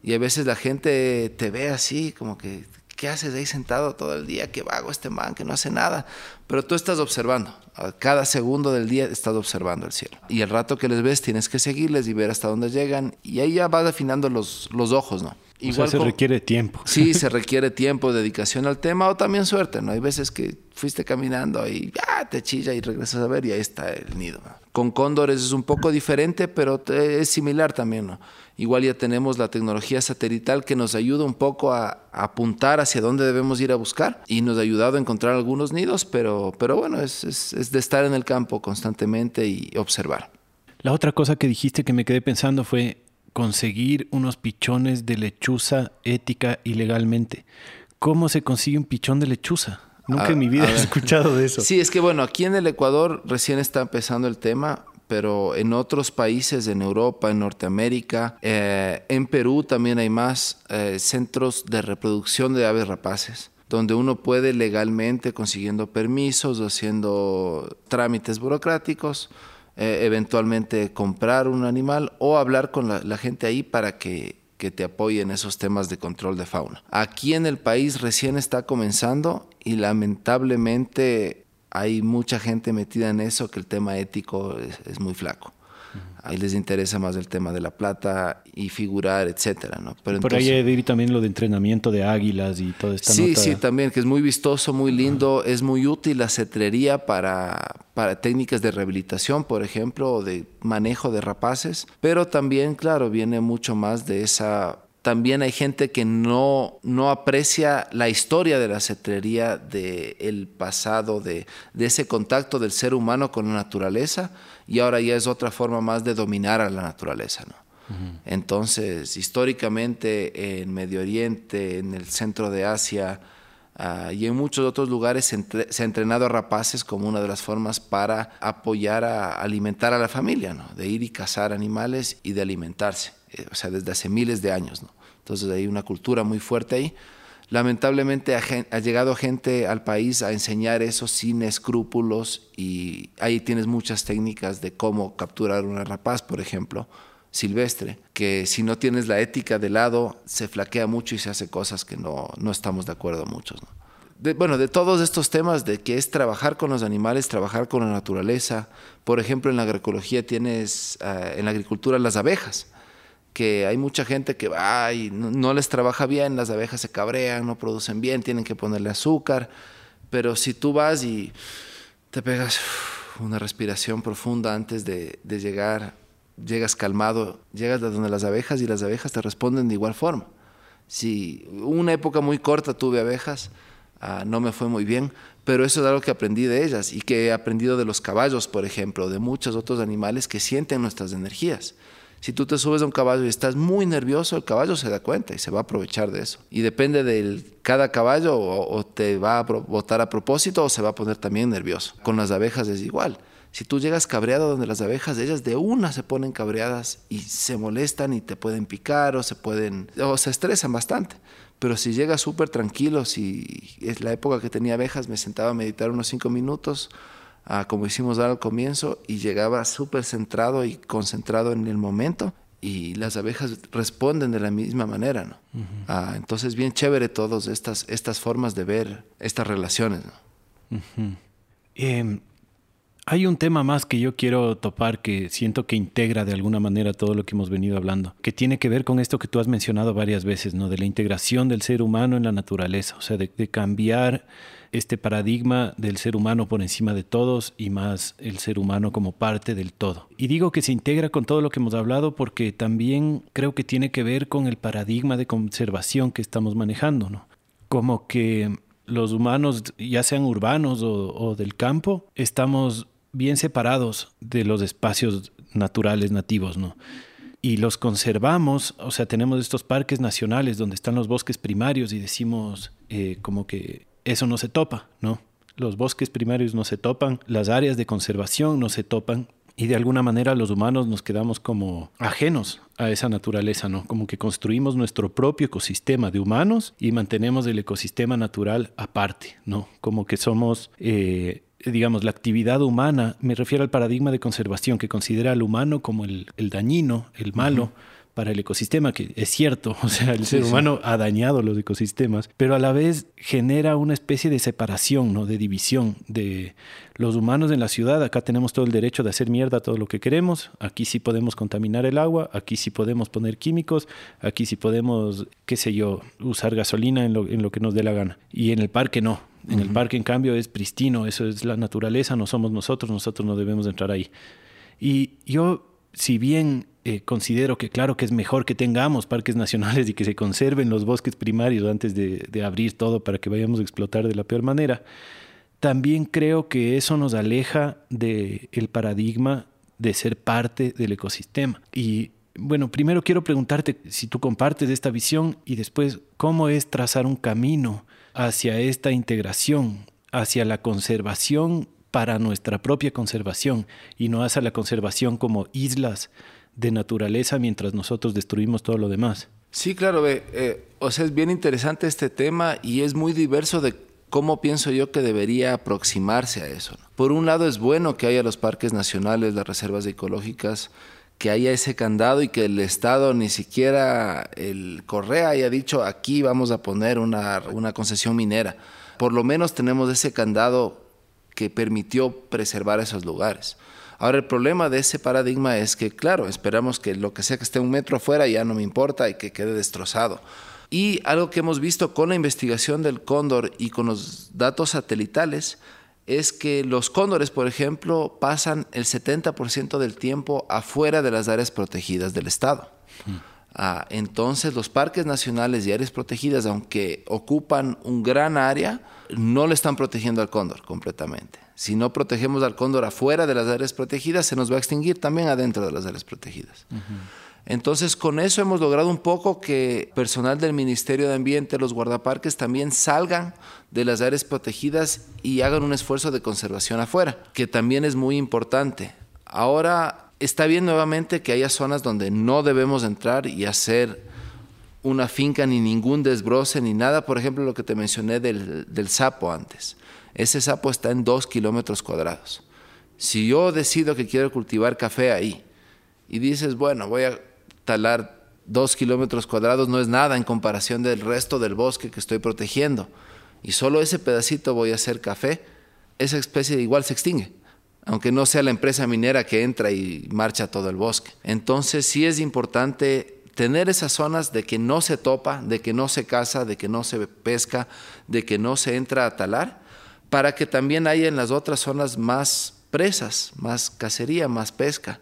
Y a veces la gente te ve así, como que, ¿qué haces ahí sentado todo el día? Qué vago este man, que no hace nada. Pero tú estás observando. Cada segundo del día estás observando el cielo. Y el rato que les ves tienes que seguirles y ver hasta dónde llegan. Y ahí ya vas afinando los, los ojos, ¿no?
Igual se requiere tiempo.
Sí, se requiere tiempo, dedicación al tema o también suerte, ¿no? Hay veces que fuiste caminando y ya te chilla y regresas a ver y ahí está el nido. Con cóndores es un poco diferente, pero es similar también, ¿no? Igual ya tenemos la tecnología satelital que nos ayuda un poco a, apuntar hacia dónde debemos ir a buscar y nos ha ayudado a encontrar algunos nidos, pero, pero bueno, es, es de estar en el campo constantemente y observar.
La otra cosa que dijiste que me quedé pensando fue conseguir unos pichones de lechuza ética y legalmente. ¿Cómo se consigue un pichón de lechuza? Nunca en mi vida he escuchado de eso.
Sí, es que bueno, aquí en el Ecuador recién está empezando el tema, pero en otros países, en Europa, en Norteamérica, eh, en Perú también hay más eh, centros de reproducción de aves rapaces donde uno puede legalmente, consiguiendo permisos o haciendo trámites burocráticos, eh, eventualmente comprar un animal o hablar con la, gente ahí para que, que te apoyen esos temas de control de fauna. Aquí en el país recién está comenzando y lamentablemente hay mucha gente metida en eso que el tema ético es muy flaco. Ahí les interesa más el tema de la plata y figurar, etcétera, ¿no?
Pero Por ahí hay ir también lo de entrenamiento de águilas y toda esta
Sí, sí, también, que es muy vistoso, muy lindo, es muy útil la cetrería para, para técnicas de rehabilitación, por ejemplo, o de manejo de rapaces, pero también, claro, viene mucho más de esa también hay gente que no, no aprecia la historia de la cetrería, del el pasado, de, de, ese contacto del ser humano con la naturaleza, y ahora ya es otra forma más de dominar a la naturaleza. ¿no? Entonces, históricamente en Medio Oriente, en el centro de Asia ah, y en muchos otros lugares se, ha entrenado a rapaces como una de las formas para apoyar a alimentar a la familia, ¿no? de ir y cazar animales y de alimentarse, eh, o sea, desde hace miles de años. ¿no? Entonces hay una cultura muy fuerte ahí. Lamentablemente ha, llegado gente al país a enseñar eso sin escrúpulos y ahí tienes muchas técnicas de cómo capturar una rapaz, por ejemplo, silvestre, que si no tienes la ética de lado, se flaquea mucho y se hace cosas que no, no estamos de acuerdo muchos. bueno, de todos estos temas de que es trabajar con los animales, trabajar con la naturaleza. Por ejemplo, en la agroecología tienes, eh, en la agricultura, las abejas que hay mucha gente que va y no, les trabaja bien, las abejas se cabrean, no producen bien, tienen que ponerle azúcar, pero si tú vas y te pegas una respiración profunda antes de, llegar, llegas calmado, llegas a donde las abejas y las abejas te responden de igual forma. Si una época muy corta tuve abejas, ah, no me fue muy bien, pero eso es algo que aprendí de ellas y que he aprendido de los caballos, por ejemplo, de muchos otros animales que sienten nuestras energías. Si tú te subes a un caballo y estás muy nervioso, el caballo se da cuenta y se va a aprovechar de eso. Y depende de cada caballo o, te va a botar a propósito o se va a poner también nervioso. Con las abejas es igual. Si tú llegas cabreado donde las abejas, ellas de una se ponen cabreadas y se molestan y te pueden picar o se pueden o se estresan bastante. Pero si llegas súper tranquilo, si es la época que tenía abejas, me sentaba a meditar unos cinco minutos como hicimos al comienzo, y llegaba súper centrado y concentrado en el momento. Y las abejas responden de la misma manera, ¿no? entonces, bien chévere todas estas, estas formas de ver estas relaciones, ¿no?
Hay un tema más que yo quiero topar que siento que integra de alguna manera todo lo que hemos venido hablando, que tiene que ver con esto que tú has mencionado varias veces, ¿no? De la integración del ser humano en la naturaleza, o sea, de, cambiar este paradigma del ser humano por encima de todos y más el ser humano como parte del todo. Y digo que se integra con todo lo que hemos hablado porque también creo que tiene que ver con el paradigma de conservación que estamos manejando, ¿no? Como que los humanos, ya sean urbanos o, del campo, estamos bien separados de los espacios naturales nativos, ¿no? y los conservamos, o sea, tenemos estos parques nacionales donde están los bosques primarios y decimos eh, como que eso no se topa, ¿no? Los bosques primarios no se topan, las áreas de conservación no se topan y de alguna manera los humanos nos quedamos como ajenos a esa naturaleza, ¿no? Como que construimos nuestro propio ecosistema de humanos y mantenemos el ecosistema natural aparte, ¿no? Como que somos, eh, digamos, la actividad humana, me refiero al paradigma de conservación que considera al humano como el, dañino, el malo para el ecosistema, que es cierto, *laughs* o sea, el ser humano ha dañado los ecosistemas, pero a la vez genera una especie de separación, ¿no? de división de los humanos en la ciudad. Acá tenemos todo el derecho de hacer mierda todo lo que queremos, aquí sí podemos contaminar el agua, aquí sí podemos poner químicos, aquí sí podemos, qué sé yo, usar gasolina en lo, en lo que nos dé la gana. Y en el parque no. En el parque, en cambio, es pristino, eso es la naturaleza, no somos nosotros, nosotros no debemos entrar ahí. Y yo, si bien eh, considero que claro que es mejor que tengamos parques *laughs* nacionales y que se conserven los bosques primarios antes de, abrir todo para que vayamos a explotar de la peor manera. También creo que eso nos aleja del el paradigma de ser parte del ecosistema. Y bueno, primero quiero preguntarte si tú compartes esta visión y después cómo es trazar un camino hacia esta integración, hacia la conservación para nuestra propia conservación y no hacia la conservación como islas de naturaleza mientras nosotros destruimos todo lo demás.
Sí, claro, eh, o sea, es bien interesante este tema y es muy diverso de cómo pienso yo que debería aproximarse a eso. Por un lado es bueno que haya los parques nacionales, las reservas ecológicas, que haya ese candado y que el Estado ni siquiera el Correa haya dicho aquí vamos a poner una, una concesión minera. Por lo menos tenemos ese candado que permitió preservar esos lugares. Ahora el problema de ese paradigma es que, claro, esperamos que lo que sea que esté un metro afuera ya no me importa y que quede destrozado. Y algo que hemos visto con la investigación del cóndor y con los datos satelitales es que los cóndores, por ejemplo, pasan el 70% del tiempo afuera de las áreas protegidas del Estado. Ah, entonces los parques nacionales y áreas protegidas, aunque ocupan un gran área, no le están protegiendo al cóndor completamente. Si no protegemos al cóndor afuera de las áreas protegidas, se nos va a extinguir también adentro de las áreas protegidas. Entonces, con eso hemos logrado un poco que personal del Ministerio de Ambiente, los guardaparques, también salgan de las áreas protegidas y hagan un esfuerzo de conservación afuera, que también es muy importante. Ahora está bien nuevamente que haya zonas donde no debemos entrar y hacer una finca ni ningún desbroce ni nada. Por ejemplo, lo que te mencioné del, del sapo antes. Ese sapo está en dos kilómetros cuadrados. Si yo decido que quiero cultivar café ahí y dices, bueno, voy a talar dos kilómetros cuadrados, no es nada en comparación del resto del bosque que estoy protegiendo, y solo ese pedacito voy a hacer café, esa especie igual se extingue aunque no sea la empresa minera que entra y marcha todo el bosque. Entonces sí es importante tener esas zonas de que no se topa, de que no se caza, de que no se pesca, de que no se entra a talar, para que también haya en las otras zonas más presas, más cacería, más pesca.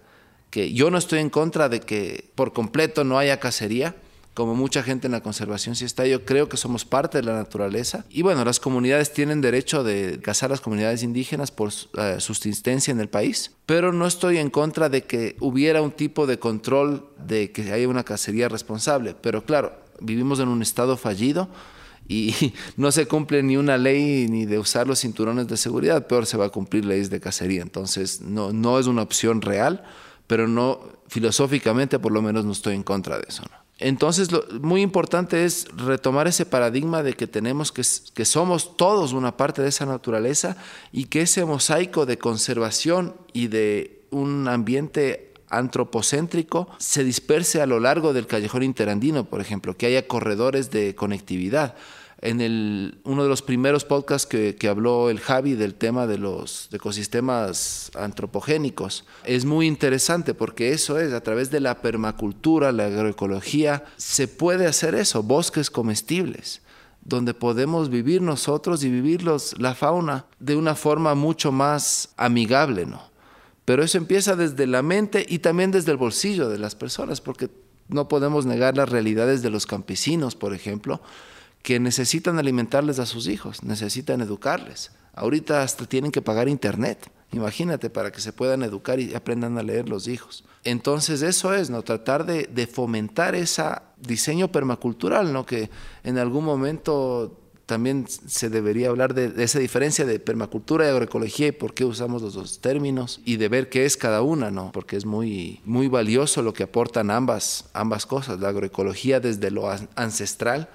Que yo no estoy en contra de que por completo no haya cacería, como mucha gente en la conservación sí está, yo creo que somos parte de la naturaleza. Y bueno, las comunidades tienen derecho de cazar las comunidades indígenas por uh, subsistencia en el país, pero no estoy en contra de que hubiera un tipo de control de que haya una cacería responsable. Pero claro, vivimos en un estado fallido y *laughs* no se cumple ni una ley ni de usar los cinturones de seguridad, peor se va a cumplir leyes de cacería. Entonces, no, no es una opción real, pero no filosóficamente por lo menos no estoy en contra de eso. Entonces, lo muy importante es retomar ese paradigma de que tenemos que, que somos todos una parte de esa naturaleza y que ese mosaico de conservación y de un ambiente antropocéntrico se disperse a lo largo del callejón interandino, por ejemplo, que haya corredores de conectividad en el, uno de los primeros podcasts que, habló el Javi del tema de los ecosistemas antropogénicos. Es muy interesante porque eso es, a través de la permacultura, la agroecología, se puede hacer eso, bosques comestibles donde podemos vivir nosotros y vivir los, la fauna de una forma mucho más amigable, ¿no? Pero eso empieza desde la mente y también desde el bolsillo de las personas, porque no podemos negar las realidades de los campesinos, por ejemplo, que necesitan alimentarles a sus hijos, necesitan educarles. Ahorita hasta tienen que pagar internet, imagínate, para que se puedan educar y aprendan a leer los hijos. Entonces eso es, ¿no? Tratar de, fomentar ese diseño permacultural, ¿no? Que en algún momento también se debería hablar de, de, esa diferencia de permacultura y agroecología y por qué usamos los dos términos y de ver qué es cada una, ¿no? Porque es muy, muy valioso lo que aportan ambas, ambas cosas, la agroecología desde lo ancestral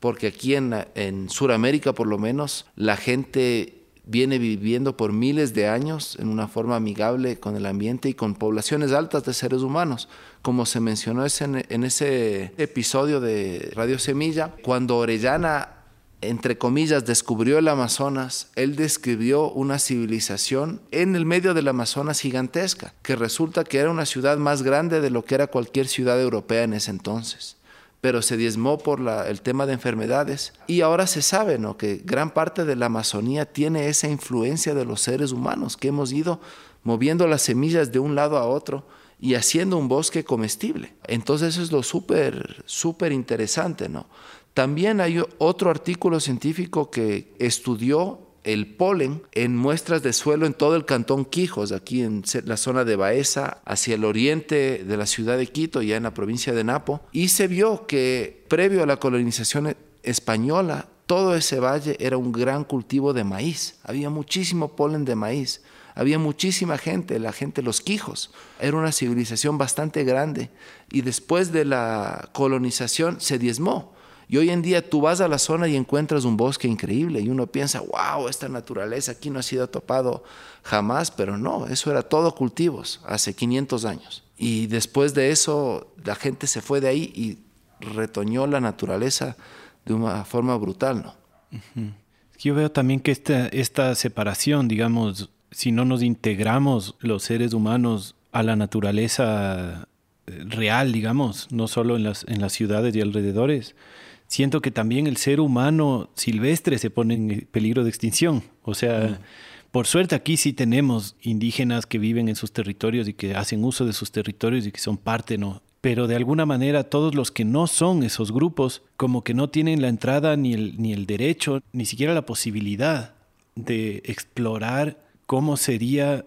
porque aquí en, en Sudamérica por lo menos la gente viene viviendo por miles de años en una forma amigable con el ambiente y con poblaciones altas de seres humanos, como se mencionó en ese episodio de Radio Semilla, cuando Orellana entre comillas, descubrió el Amazonas, él describió una civilización en el medio del Amazonas gigantesca, que resulta que era una ciudad más grande de lo que era cualquier ciudad europea en ese entonces pero se diezmó por el tema de enfermedades. Y ahora se sabe ¿no? que gran parte de la Amazonía tiene esa influencia de los seres humanos, que hemos ido moviendo las semillas de un lado a otro y haciendo un bosque comestible. Entonces eso es lo súper, súper interesante. ¿no? También hay otro artículo científico que estudió el polen en muestras de suelo en todo el cantón Quijos, aquí en la zona de Baeza, hacia el oriente de la ciudad de Quito, ya en la provincia de Napo, y se vio que previo a la colonización española, todo ese valle era un gran cultivo de maíz, había muchísimo polen de maíz, había muchísima gente, la gente los Quijos, era una civilización bastante grande, y después de la colonización se diezmó y hoy en día tú vas a la zona y encuentras un bosque increíble y uno piensa, wow, esta naturaleza aquí no ha sido topado jamás, pero no, eso era todo cultivos hace 500 años. Y después de eso la gente se fue de ahí y retoñó la naturaleza de una forma brutal, ¿no?
Yo veo también que esta, esta separación, digamos, si no nos integramos los seres humanos a la naturaleza eh, real, digamos, no solo en las, en las ciudades y alrededores, siento que también el ser humano silvestre se pone en peligro de extinción. O sea, por suerte aquí sí tenemos indígenas que viven en sus territorios y que hacen uso de sus territorios y que son parte, ¿no? Pero de alguna manera todos los que no son esos grupos, como que no tienen la entrada ni el, ni el derecho, ni siquiera la posibilidad de explorar cómo sería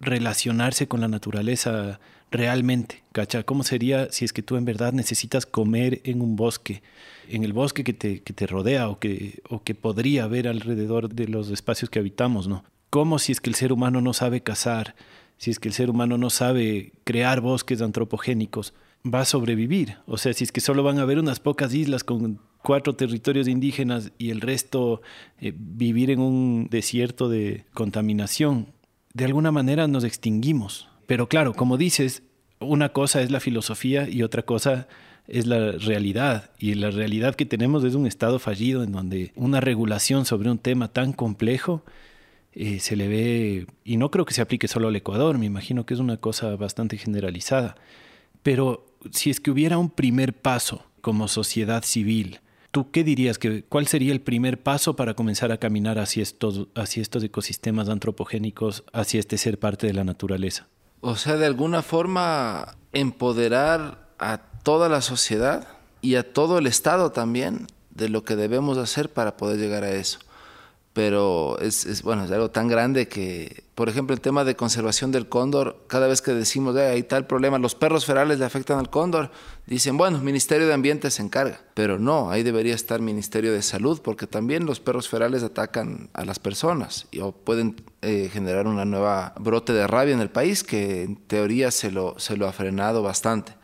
relacionarse con la naturaleza realmente, ¿cacha? ¿Cómo sería si es que tú en verdad necesitas comer en un bosque? en el bosque que te, que te rodea o que, o que podría haber alrededor de los espacios que habitamos, ¿no? ¿Cómo si es que el ser humano no sabe cazar, si es que el ser humano no sabe crear bosques antropogénicos, va a sobrevivir? O sea, si es que solo van a haber unas pocas islas con cuatro territorios indígenas y el resto eh, vivir en un desierto de contaminación, de alguna manera nos extinguimos. Pero claro, como dices, una cosa es la filosofía y otra cosa es la realidad. Y la realidad que tenemos es un estado fallido en donde una regulación sobre un tema tan complejo eh, se le ve, y no creo que se aplique solo al Ecuador, me imagino que es una cosa bastante generalizada. Pero si es que hubiera un primer paso como sociedad civil, ¿tú qué dirías que cuál sería el primer paso para comenzar a caminar hacia estos, hacia estos ecosistemas antropogénicos, hacia este ser parte de la naturaleza?
O sea, de alguna forma empoderar a toda la sociedad y a todo el Estado también de lo que debemos hacer para poder llegar a eso pero es, bueno, es algo tan grande que, por ejemplo, el tema de conservación del cóndor, cada vez que decimos, hay tal problema, los perros ferales le afectan al cóndor, dicen, bueno, Ministerio de Ambiente se encarga, pero no, ahí debería estar Ministerio de Salud, porque también los perros ferales atacan a las personas y, o pueden eh, generar una nueva brote de rabia en el país que en teoría se lo, se lo ha frenado bastante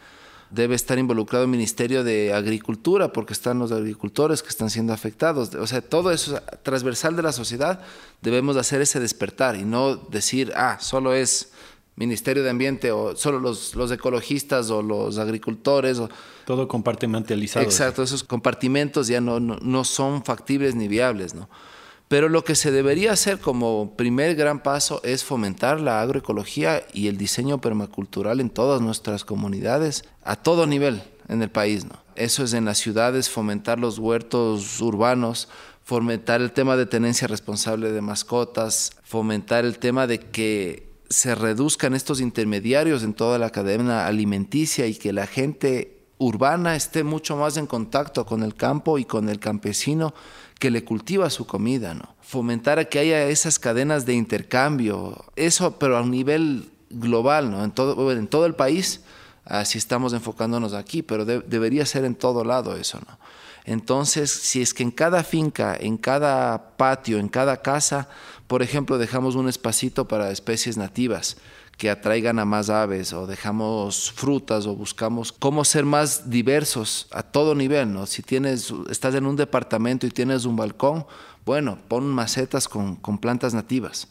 debe estar involucrado el Ministerio de Agricultura, porque están los agricultores que están siendo afectados. O sea, todo eso transversal de la sociedad, debemos hacer ese despertar y no decir, ah, solo es Ministerio de Ambiente o solo los, los ecologistas o los agricultores. O,
todo compartimentalizado.
Exacto, esos compartimentos ya no, no, no son factibles ni viables, ¿no? Pero lo que se debería hacer como primer gran paso es fomentar la agroecología y el diseño permacultural en todas nuestras comunidades, a todo nivel en el país. ¿no? Eso es en las ciudades, fomentar los huertos urbanos, fomentar el tema de tenencia responsable de mascotas, fomentar el tema de que se reduzcan estos intermediarios en toda la cadena alimenticia y que la gente urbana esté mucho más en contacto con el campo y con el campesino que le cultiva su comida, ¿no? Fomentar a que haya esas cadenas de intercambio, eso pero a un nivel global, ¿no? En todo, en todo el país, así estamos enfocándonos aquí, pero debería ser en todo lado eso, ¿no? Entonces, si es que en cada finca, en cada patio, en cada casa, por ejemplo, dejamos un espacito para especies nativas, que atraigan a más aves o dejamos frutas o buscamos cómo ser más diversos a todo nivel, ¿no? Si tienes, estás en un departamento y tienes un balcón, bueno, pon macetas con, con plantas nativas,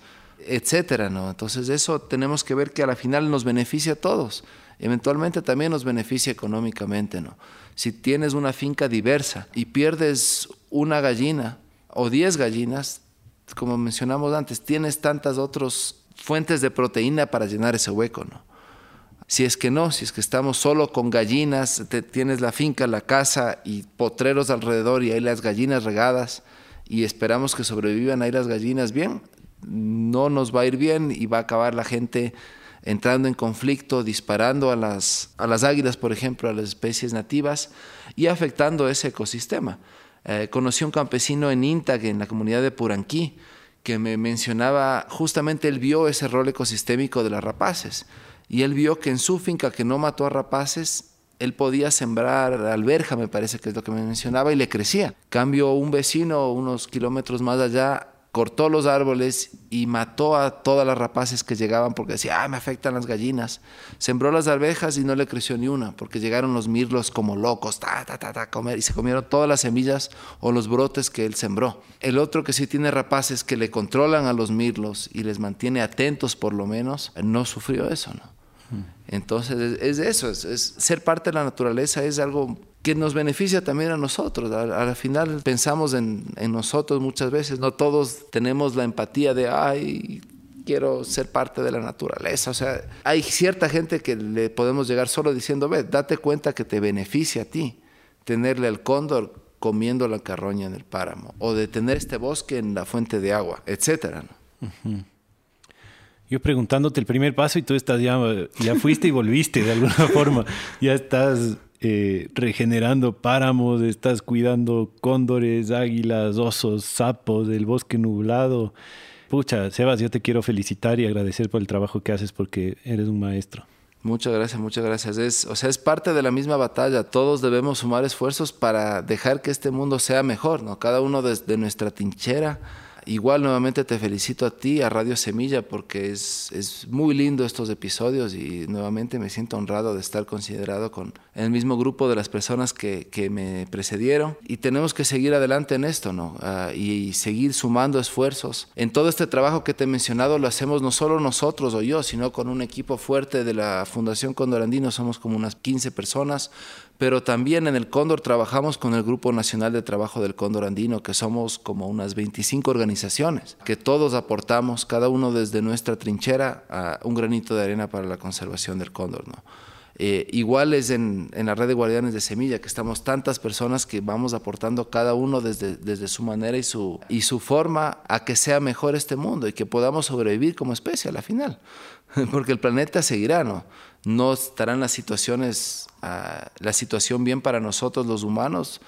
etcétera, ¿no? Entonces eso tenemos que ver que a la final nos beneficia a todos. Eventualmente también nos beneficia económicamente, ¿no? Si tienes una finca diversa y pierdes una gallina o diez gallinas, como mencionamos antes, tienes tantas otros fuentes de proteína para llenar ese hueco, ¿no? Si es que no, si es que estamos solo con gallinas, tienes la finca, la casa y potreros alrededor y hay las gallinas regadas y esperamos que sobrevivan ahí las gallinas bien, no nos va a ir bien y va a acabar la gente entrando en conflicto, disparando a las, a las águilas, por ejemplo, a las especies nativas y afectando ese ecosistema. Eh, conocí un campesino en Intag, en la comunidad de Puranquí, que me mencionaba, justamente él vio ese rol ecosistémico de las rapaces y él vio que en su finca que no mató a rapaces, él podía sembrar alberja, me parece que es lo que me mencionaba, y le crecía. Cambio un vecino unos kilómetros más allá cortó los árboles y mató a todas las rapaces que llegaban porque decía, ah, me afectan las gallinas. Sembró las abejas y no le creció ni una porque llegaron los mirlos como locos, ta, ta, ta, ta, comer y se comieron todas las semillas o los brotes que él sembró. El otro que sí tiene rapaces que le controlan a los mirlos y les mantiene atentos por lo menos, no sufrió eso, ¿no? Hmm. Entonces es, eso, es, ser parte de la naturaleza es algo que nos beneficia también a nosotros. Al, final pensamos en, nosotros muchas veces, no todos tenemos la empatía de, ay, quiero ser parte de la naturaleza. O sea, hay cierta gente que le podemos llegar solo diciendo, ve, date cuenta que te beneficia a ti tenerle al cóndor comiendo la carroña en el páramo, o de tener este bosque en la fuente de agua, etcétera.
Yo preguntándote el primer paso y tú estás ya, ya fuiste y volviste de alguna *laughs* forma, ya estás eh, regenerando páramos, estás cuidando cóndores, águilas, osos, sapos, del bosque nublado. Pucha, Sebas, yo te quiero felicitar y agradecer por el trabajo que haces porque eres un maestro.
Muchas gracias, muchas gracias. Es, o sea, es parte de la misma batalla. Todos debemos sumar esfuerzos para dejar que este mundo sea mejor, ¿no? Cada uno desde nuestra trinchera Igual nuevamente te felicito a ti, a Radio Semilla, porque es, es, muy lindo estos episodios y nuevamente me siento honrado de estar considerado con el mismo grupo de las personas que, que me precedieron. Y tenemos que seguir adelante en esto, ¿no? Ah, y, seguir sumando esfuerzos. En todo este trabajo que te he mencionado lo hacemos no solo nosotros o yo, sino con un equipo fuerte de la Fundación Condorandino, somos como unas 15 personas pero también en el Cóndor trabajamos con el Grupo Nacional de Trabajo del Cóndor Andino, que somos como unas 25 organizaciones, que todos aportamos, cada uno desde nuestra trinchera, un granito de arena para la conservación del cóndor. ¿no? Eh, igual es en, en, la red de guardianes de semilla, que estamos tantas personas que vamos aportando cada uno desde, desde su manera y su, y su forma a que sea mejor este mundo y que podamos sobrevivir como especie a la final. *laughs* Porque el planeta seguirá, ¿no? No estarán las situaciones, uh, la situación bien para nosotros los humanos.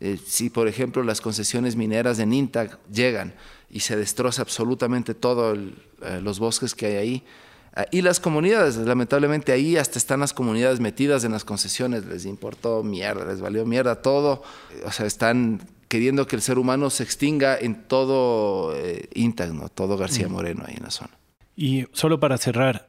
Eh, si, por ejemplo, las concesiones mineras de Ninta llegan y se destroza absolutamente todos eh, los bosques que hay ahí, Ah, y las comunidades, lamentablemente ahí hasta están las comunidades metidas en las concesiones, les importó mierda, les valió mierda todo, o sea, están queriendo que el ser humano se extinga en todo eh, todo García Moreno ahí en la zona.
Y solo para cerrar,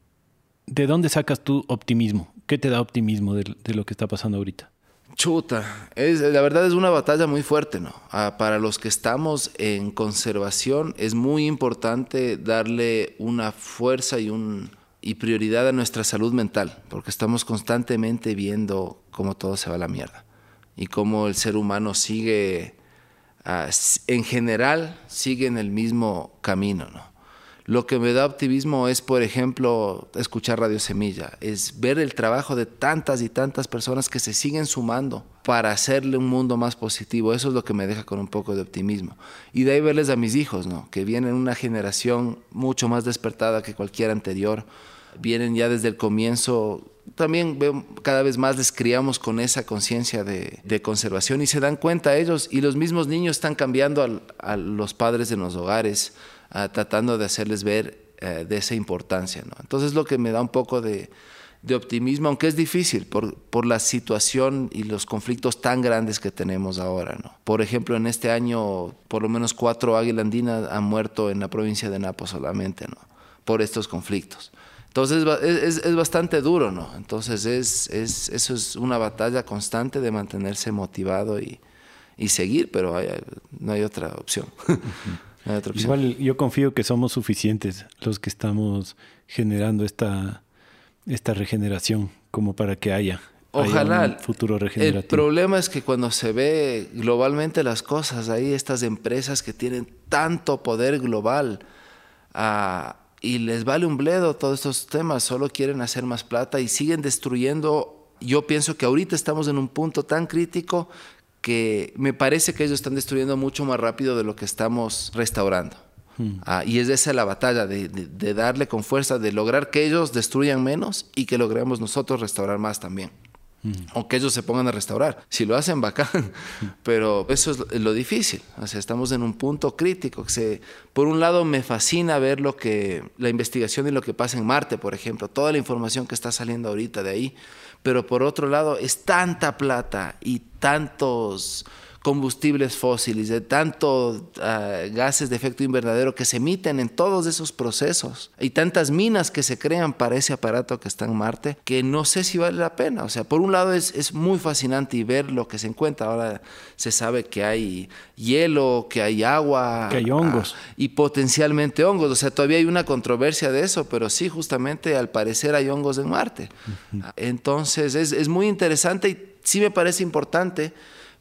¿de dónde sacas tu optimismo? ¿Qué te da optimismo de, lo que está pasando ahorita?
Chuta, es, la verdad es una batalla muy fuerte, ¿no? Ah, para los que estamos en conservación es muy importante darle una fuerza y un, y prioridad a nuestra salud mental, porque estamos constantemente viendo cómo todo se va a la mierda y cómo el ser humano sigue, uh, en general, sigue en el mismo camino. ¿no? Lo que me da optimismo es, por ejemplo, escuchar Radio Semilla, es ver el trabajo de tantas y tantas personas que se siguen sumando para hacerle un mundo más positivo. Eso es lo que me deja con un poco de optimismo. Y de ahí verles a mis hijos, ¿no? que vienen una generación mucho más despertada que cualquier anterior. Vienen ya desde el comienzo también cada vez más les criamos con esa conciencia de, de, conservación y se dan cuenta ellos y los mismos niños están cambiando a los padres en los hogares, uh, tratando de hacerles ver uh, de esa importancia. ¿no? Entonces lo que me da un poco de, optimismo, aunque es difícil por, la situación y los conflictos tan grandes que tenemos ahora. Por ejemplo, en este año por lo menos cuatro águilas han muerto en la provincia de Napo solamente, por estos conflictos. Entonces es, es, bastante duro. Entonces es, es, eso es una batalla constante de mantenerse motivado y, seguir, pero
no hay otra opción. Igual yo confío que somos suficientes los que estamos generando esta, esta regeneración como para que haya.
Ojalá.
un futuro regenerativo.
El problema es que cuando se ve globalmente las cosas, hay estas empresas que tienen tanto poder global a y les vale un bledo todos estos temas, solo quieren hacer más plata y siguen destruyendo. Yo pienso que ahorita estamos en un punto tan crítico que me parece que ellos están destruyendo mucho más rápido de lo que estamos restaurando. Hmm. Ah, y es esa la batalla, de, de, darle con fuerza, de lograr que ellos destruyan menos y que logremos nosotros restaurar más también. O que ellos se pongan a restaurar. Si lo hacen, bacán. *laughs* Pero eso es lo difícil. O sea, estamos en un punto crítico. Que se, por un lado, me fascina ver lo que, la investigación y lo que pasa en Marte, por ejemplo. Toda la información que está saliendo ahorita de ahí. Pero por otro lado, es tanta plata y tantos combustibles fósiles, de tantos ah, gases de efecto invernadero que se emiten en todos esos procesos y tantas minas que se crean para ese aparato que está en Marte, que no sé si vale la pena. O sea, por un lado es, es muy fascinante y ver lo que se encuentra. Ahora se sabe que hay hielo, que hay agua.
Que hay hongos.
Ah, y potencialmente hongos. O sea, todavía hay una controversia de eso, pero sí, justamente al parecer hay hongos en Marte. Entonces es, es muy interesante y sí me parece importante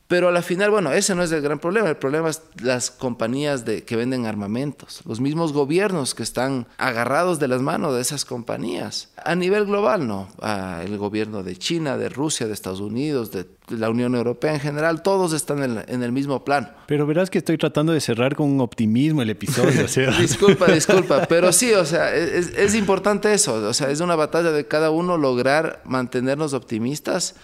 pero a la final, bueno, ese no es el gran problema. El problema es las compañías de, que venden armamentos, los mismos gobiernos que están agarrados de las manos de esas compañías. A nivel global, no. Ah, el gobierno de China, de Rusia, de Estados Unidos, de la Unión Europea en general, todos están en, el mismo plano.
Pero verás que estoy tratando de cerrar con un optimismo el episodio. *laughs*
disculpa, disculpa, pero sí, o sea, es, es importante eso. O sea, es una batalla de cada uno lograr mantenernos optimistas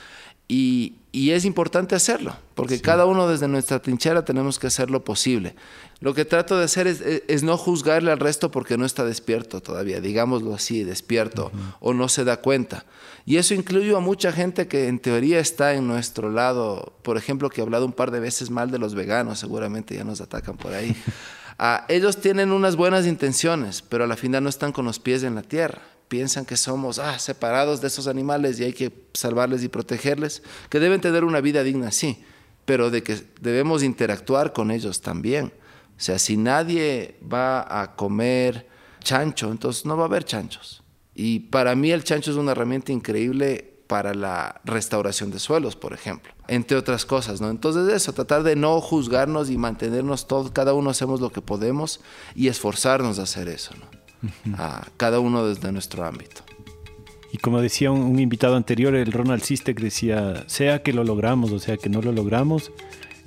y, y es importante hacerlo, porque cada uno desde nuestra trinchera tenemos que hacer lo posible. Lo que trato de hacer es, no juzgarle al resto porque no está despierto todavía, digámoslo así, despierto, o no se da cuenta. Y eso incluye a mucha gente que en teoría está en nuestro lado, por ejemplo, que he hablado un par de veces mal de los veganos, seguramente ya nos atacan por ahí. *laughs* Ah, ellos tienen unas buenas intenciones, pero a la final no están con los pies en la tierra piensan que somos ah, separados de esos animales y hay que salvarles y protegerles, que deben tener una vida digna, sí, pero de que debemos interactuar con ellos también. O sea, si nadie va a comer chancho, entonces no va a haber chanchos. Y para mí el chancho es una herramienta increíble para la restauración de suelos, por ejemplo, entre otras cosas, ¿no? Entonces eso, tratar de no juzgarnos y mantenernos todos, cada uno hacemos lo que podemos y esforzarnos a hacer eso, ¿no? A cada uno desde nuestro ámbito.
Y como decía un, invitado anterior, el Ronald Sistek decía, sea que lo logramos o sea que no lo logramos,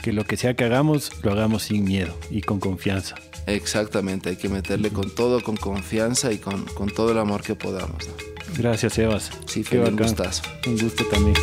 que lo que sea que hagamos, lo hagamos sin miedo y con confianza.
Exactamente, hay que meterle con todo, con confianza y con, con todo el amor que podamos.
Gracias, Evas.
Sí, fue un gustazo.
Un gusto también.